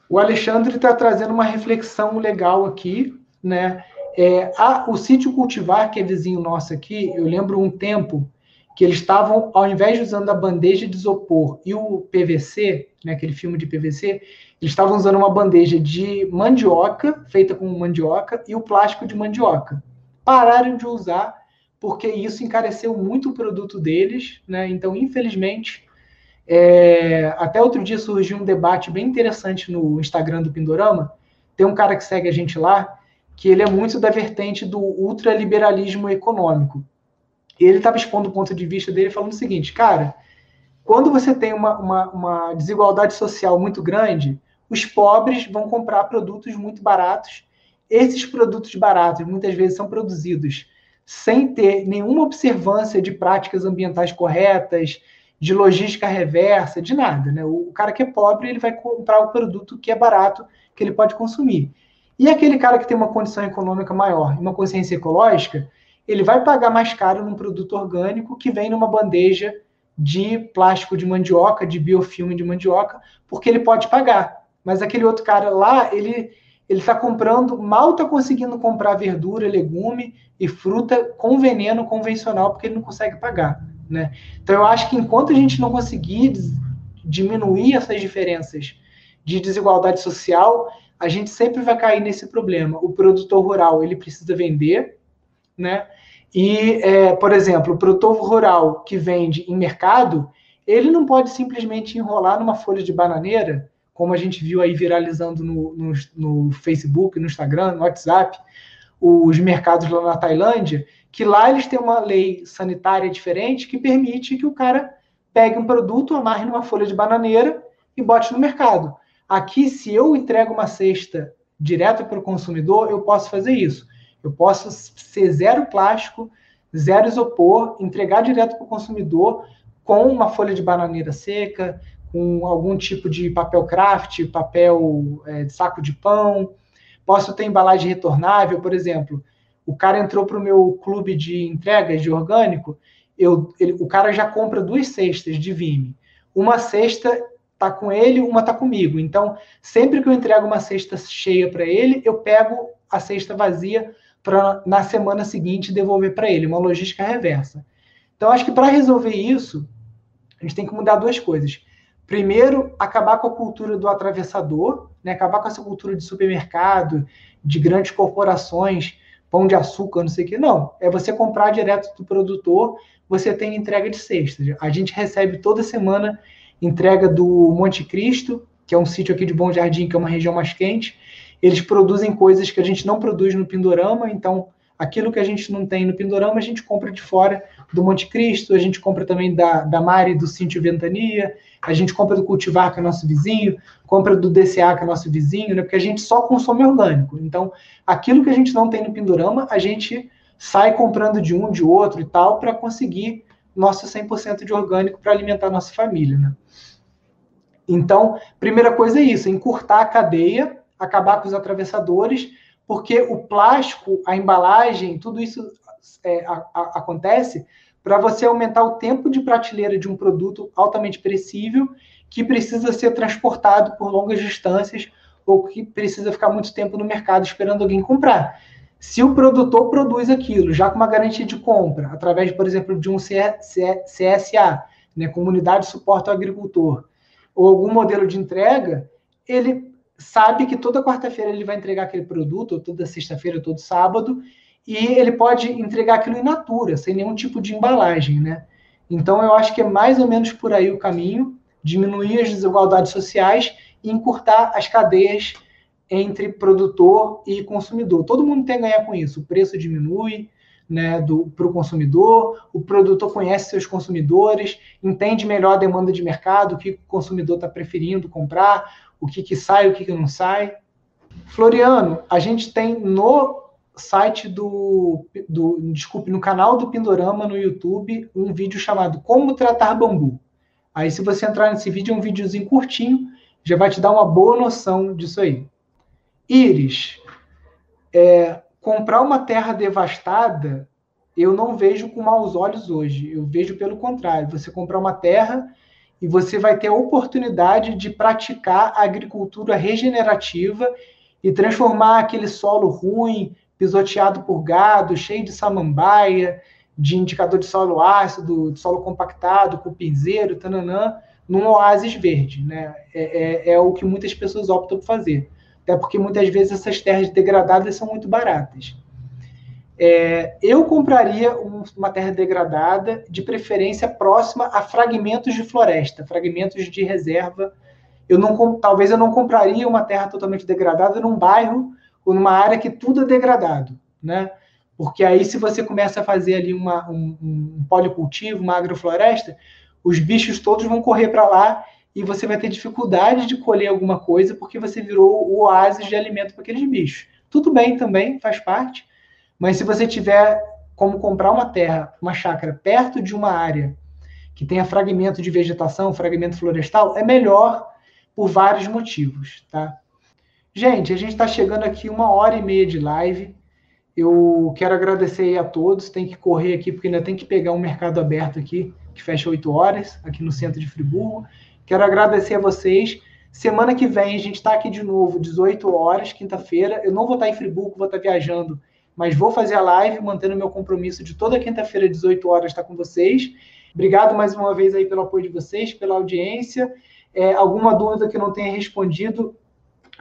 O Alexandre está trazendo uma reflexão legal aqui, né? É, a, o sítio Cultivar, que é vizinho nosso aqui, eu lembro um tempo que eles estavam, ao invés de usando a bandeja de isopor e o PVC, né, aquele filme de PVC, eles estavam usando uma bandeja de mandioca, feita com mandioca, e o plástico de mandioca. Pararam de usar, porque isso encareceu muito o produto deles, né? Então, infelizmente, é... até outro dia surgiu um debate bem interessante no Instagram do Pindorama. Tem um cara que segue a gente lá, que ele é muito da vertente do ultraliberalismo econômico ele estava expondo o ponto de vista dele falando o seguinte, cara, quando você tem uma, uma, uma desigualdade social muito grande, os pobres vão comprar produtos muito baratos. Esses produtos baratos muitas vezes são produzidos sem ter nenhuma observância de práticas ambientais corretas, de logística reversa, de nada. Né? O cara que é pobre ele vai comprar o produto que é barato, que ele pode consumir. E aquele cara que tem uma condição econômica maior, uma consciência ecológica, ele vai pagar mais caro num produto orgânico que vem numa bandeja de plástico de mandioca, de biofilme de mandioca, porque ele pode pagar. Mas aquele outro cara lá, ele ele está comprando, mal está conseguindo comprar verdura, legume e fruta com veneno convencional, porque ele não consegue pagar. Né? Então eu acho que enquanto a gente não conseguir diminuir essas diferenças de desigualdade social, a gente sempre vai cair nesse problema. O produtor rural ele precisa vender, né? E, é, por exemplo, o produtor rural que vende em mercado, ele não pode simplesmente enrolar numa folha de bananeira, como a gente viu aí viralizando no, no, no Facebook, no Instagram, no WhatsApp, os mercados lá na Tailândia, que lá eles têm uma lei sanitária diferente que permite que o cara pegue um produto, amarre numa folha de bananeira e bote no mercado. Aqui, se eu entrego uma cesta direto para o consumidor, eu posso fazer isso. Eu posso ser zero plástico, zero isopor, entregar direto para o consumidor com uma folha de bananeira seca, com algum tipo de papel craft, papel é, saco de pão. Posso ter embalagem retornável, por exemplo. O cara entrou para o meu clube de entregas de orgânico, eu, ele, o cara já compra duas cestas de Vime. Uma cesta tá com ele, uma tá comigo. Então, sempre que eu entrego uma cesta cheia para ele, eu pego a cesta vazia para na semana seguinte devolver para ele, uma logística reversa. Então, acho que para resolver isso, a gente tem que mudar duas coisas. Primeiro, acabar com a cultura do atravessador, né? acabar com essa cultura de supermercado, de grandes corporações, pão de açúcar, não sei o que. Não, é você comprar direto do produtor, você tem entrega de cestas. A gente recebe toda semana entrega do Monte Cristo, que é um sítio aqui de Bom Jardim, que é uma região mais quente, eles produzem coisas que a gente não produz no Pindorama, então aquilo que a gente não tem no Pindorama, a gente compra de fora do Monte Cristo, a gente compra também da, da Mari, do Cinti Ventania, a gente compra do Cultivar, que é nosso vizinho, compra do DCA, que é nosso vizinho, né? porque a gente só consome orgânico. Então, aquilo que a gente não tem no Pindorama, a gente sai comprando de um, de outro e tal, para conseguir nosso 100% de orgânico para alimentar nossa família. Né? Então, primeira coisa é isso, encurtar a cadeia acabar com os atravessadores, porque o plástico, a embalagem, tudo isso é, a, a, acontece para você aumentar o tempo de prateleira de um produto altamente perecível que precisa ser transportado por longas distâncias ou que precisa ficar muito tempo no mercado esperando alguém comprar. Se o produtor produz aquilo já com uma garantia de compra, através, por exemplo, de um CSA, né, Comunidade de Suporte ao Agricultor, ou algum modelo de entrega, ele sabe que toda quarta-feira ele vai entregar aquele produto, ou toda sexta-feira, ou todo sábado, e ele pode entregar aquilo in natura, sem nenhum tipo de embalagem, né? Então eu acho que é mais ou menos por aí o caminho, diminuir as desigualdades sociais e encurtar as cadeias entre produtor e consumidor. Todo mundo tem a ganhar com isso. O preço diminui, né, para o consumidor, o produtor conhece seus consumidores, entende melhor a demanda de mercado, o que o consumidor está preferindo comprar, o que, que sai, o que, que não sai. Floriano, a gente tem no site do, do, desculpe, no canal do Pindorama no YouTube, um vídeo chamado Como Tratar Bambu. Aí, se você entrar nesse vídeo, é um videozinho curtinho, já vai te dar uma boa noção disso aí. Íris, é, comprar uma terra devastada, eu não vejo com maus olhos hoje. Eu vejo pelo contrário. Você comprar uma terra e você vai ter a oportunidade de praticar a agricultura regenerativa e transformar aquele solo ruim, pisoteado por gado, cheio de samambaia, de indicador de solo ácido, de solo compactado, cupinzeiro, tananã, num oásis verde. Né? É, é, é, o que muitas pessoas optam por fazer. Até porque muitas vezes essas terras degradadas são muito baratas. É, eu compraria um, uma terra degradada, de preferência próxima a fragmentos de floresta, fragmentos de reserva. Eu não, talvez eu não compraria uma terra totalmente degradada num bairro ou numa área que tudo é degradado, né? Porque aí, se você começa a fazer ali uma, um, um policultivo, uma agrofloresta, os bichos todos vão correr para lá e você vai ter dificuldade de colher alguma coisa porque você virou o oásis de alimento para aqueles bichos. Tudo bem também, faz parte, mas se você tiver como comprar uma terra, uma chácara perto de uma área que tenha fragmento de vegetação, fragmento florestal, é melhor por vários motivos, tá? Gente, a gente está chegando aqui uma hora e meia de live. Eu quero agradecer a todos. Tem que correr aqui, porque ainda tem que pegar um mercado aberto aqui, que fecha 8 horas, aqui no centro de Friburgo. Quero agradecer a vocês. Semana que vem a gente está aqui de novo, 18 horas, quinta-feira. Eu não vou estar tá em Friburgo, vou estar tá viajando, mas vou fazer a live, mantendo meu compromisso de toda quinta-feira, 18 horas, estar tá com vocês. Obrigado mais uma vez aí pelo apoio de vocês, pela audiência. É, alguma dúvida que não tenha respondido,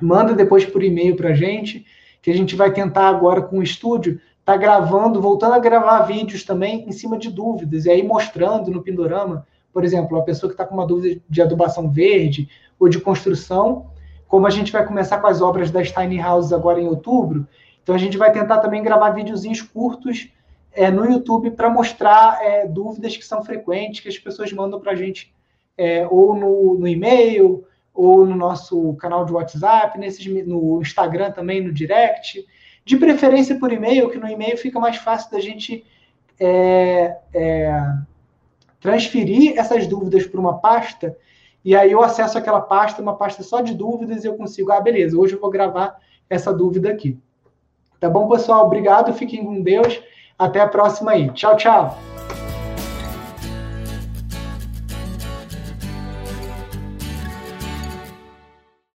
manda depois por e-mail para a gente que a gente vai tentar agora com o estúdio, tá gravando, voltando a gravar vídeos também em cima de dúvidas, e aí mostrando no Pindorama, por exemplo, a pessoa que está com uma dúvida de adubação verde ou de construção, como a gente vai começar com as obras das tiny houses agora em outubro, então a gente vai tentar também gravar videozinhos curtos é, no YouTube para mostrar é, dúvidas que são frequentes, que as pessoas mandam para a gente é, ou no, no e-mail, ou no nosso canal de WhatsApp, nesses, no Instagram também, no direct. De preferência por e-mail, que no e-mail fica mais fácil da gente é, é, transferir essas dúvidas para uma pasta, e aí eu acesso aquela pasta, uma pasta só de dúvidas, e eu consigo, ah, beleza, hoje eu vou gravar essa dúvida aqui. Tá bom, pessoal? Obrigado, fiquem com Deus. Até a próxima aí. Tchau, tchau.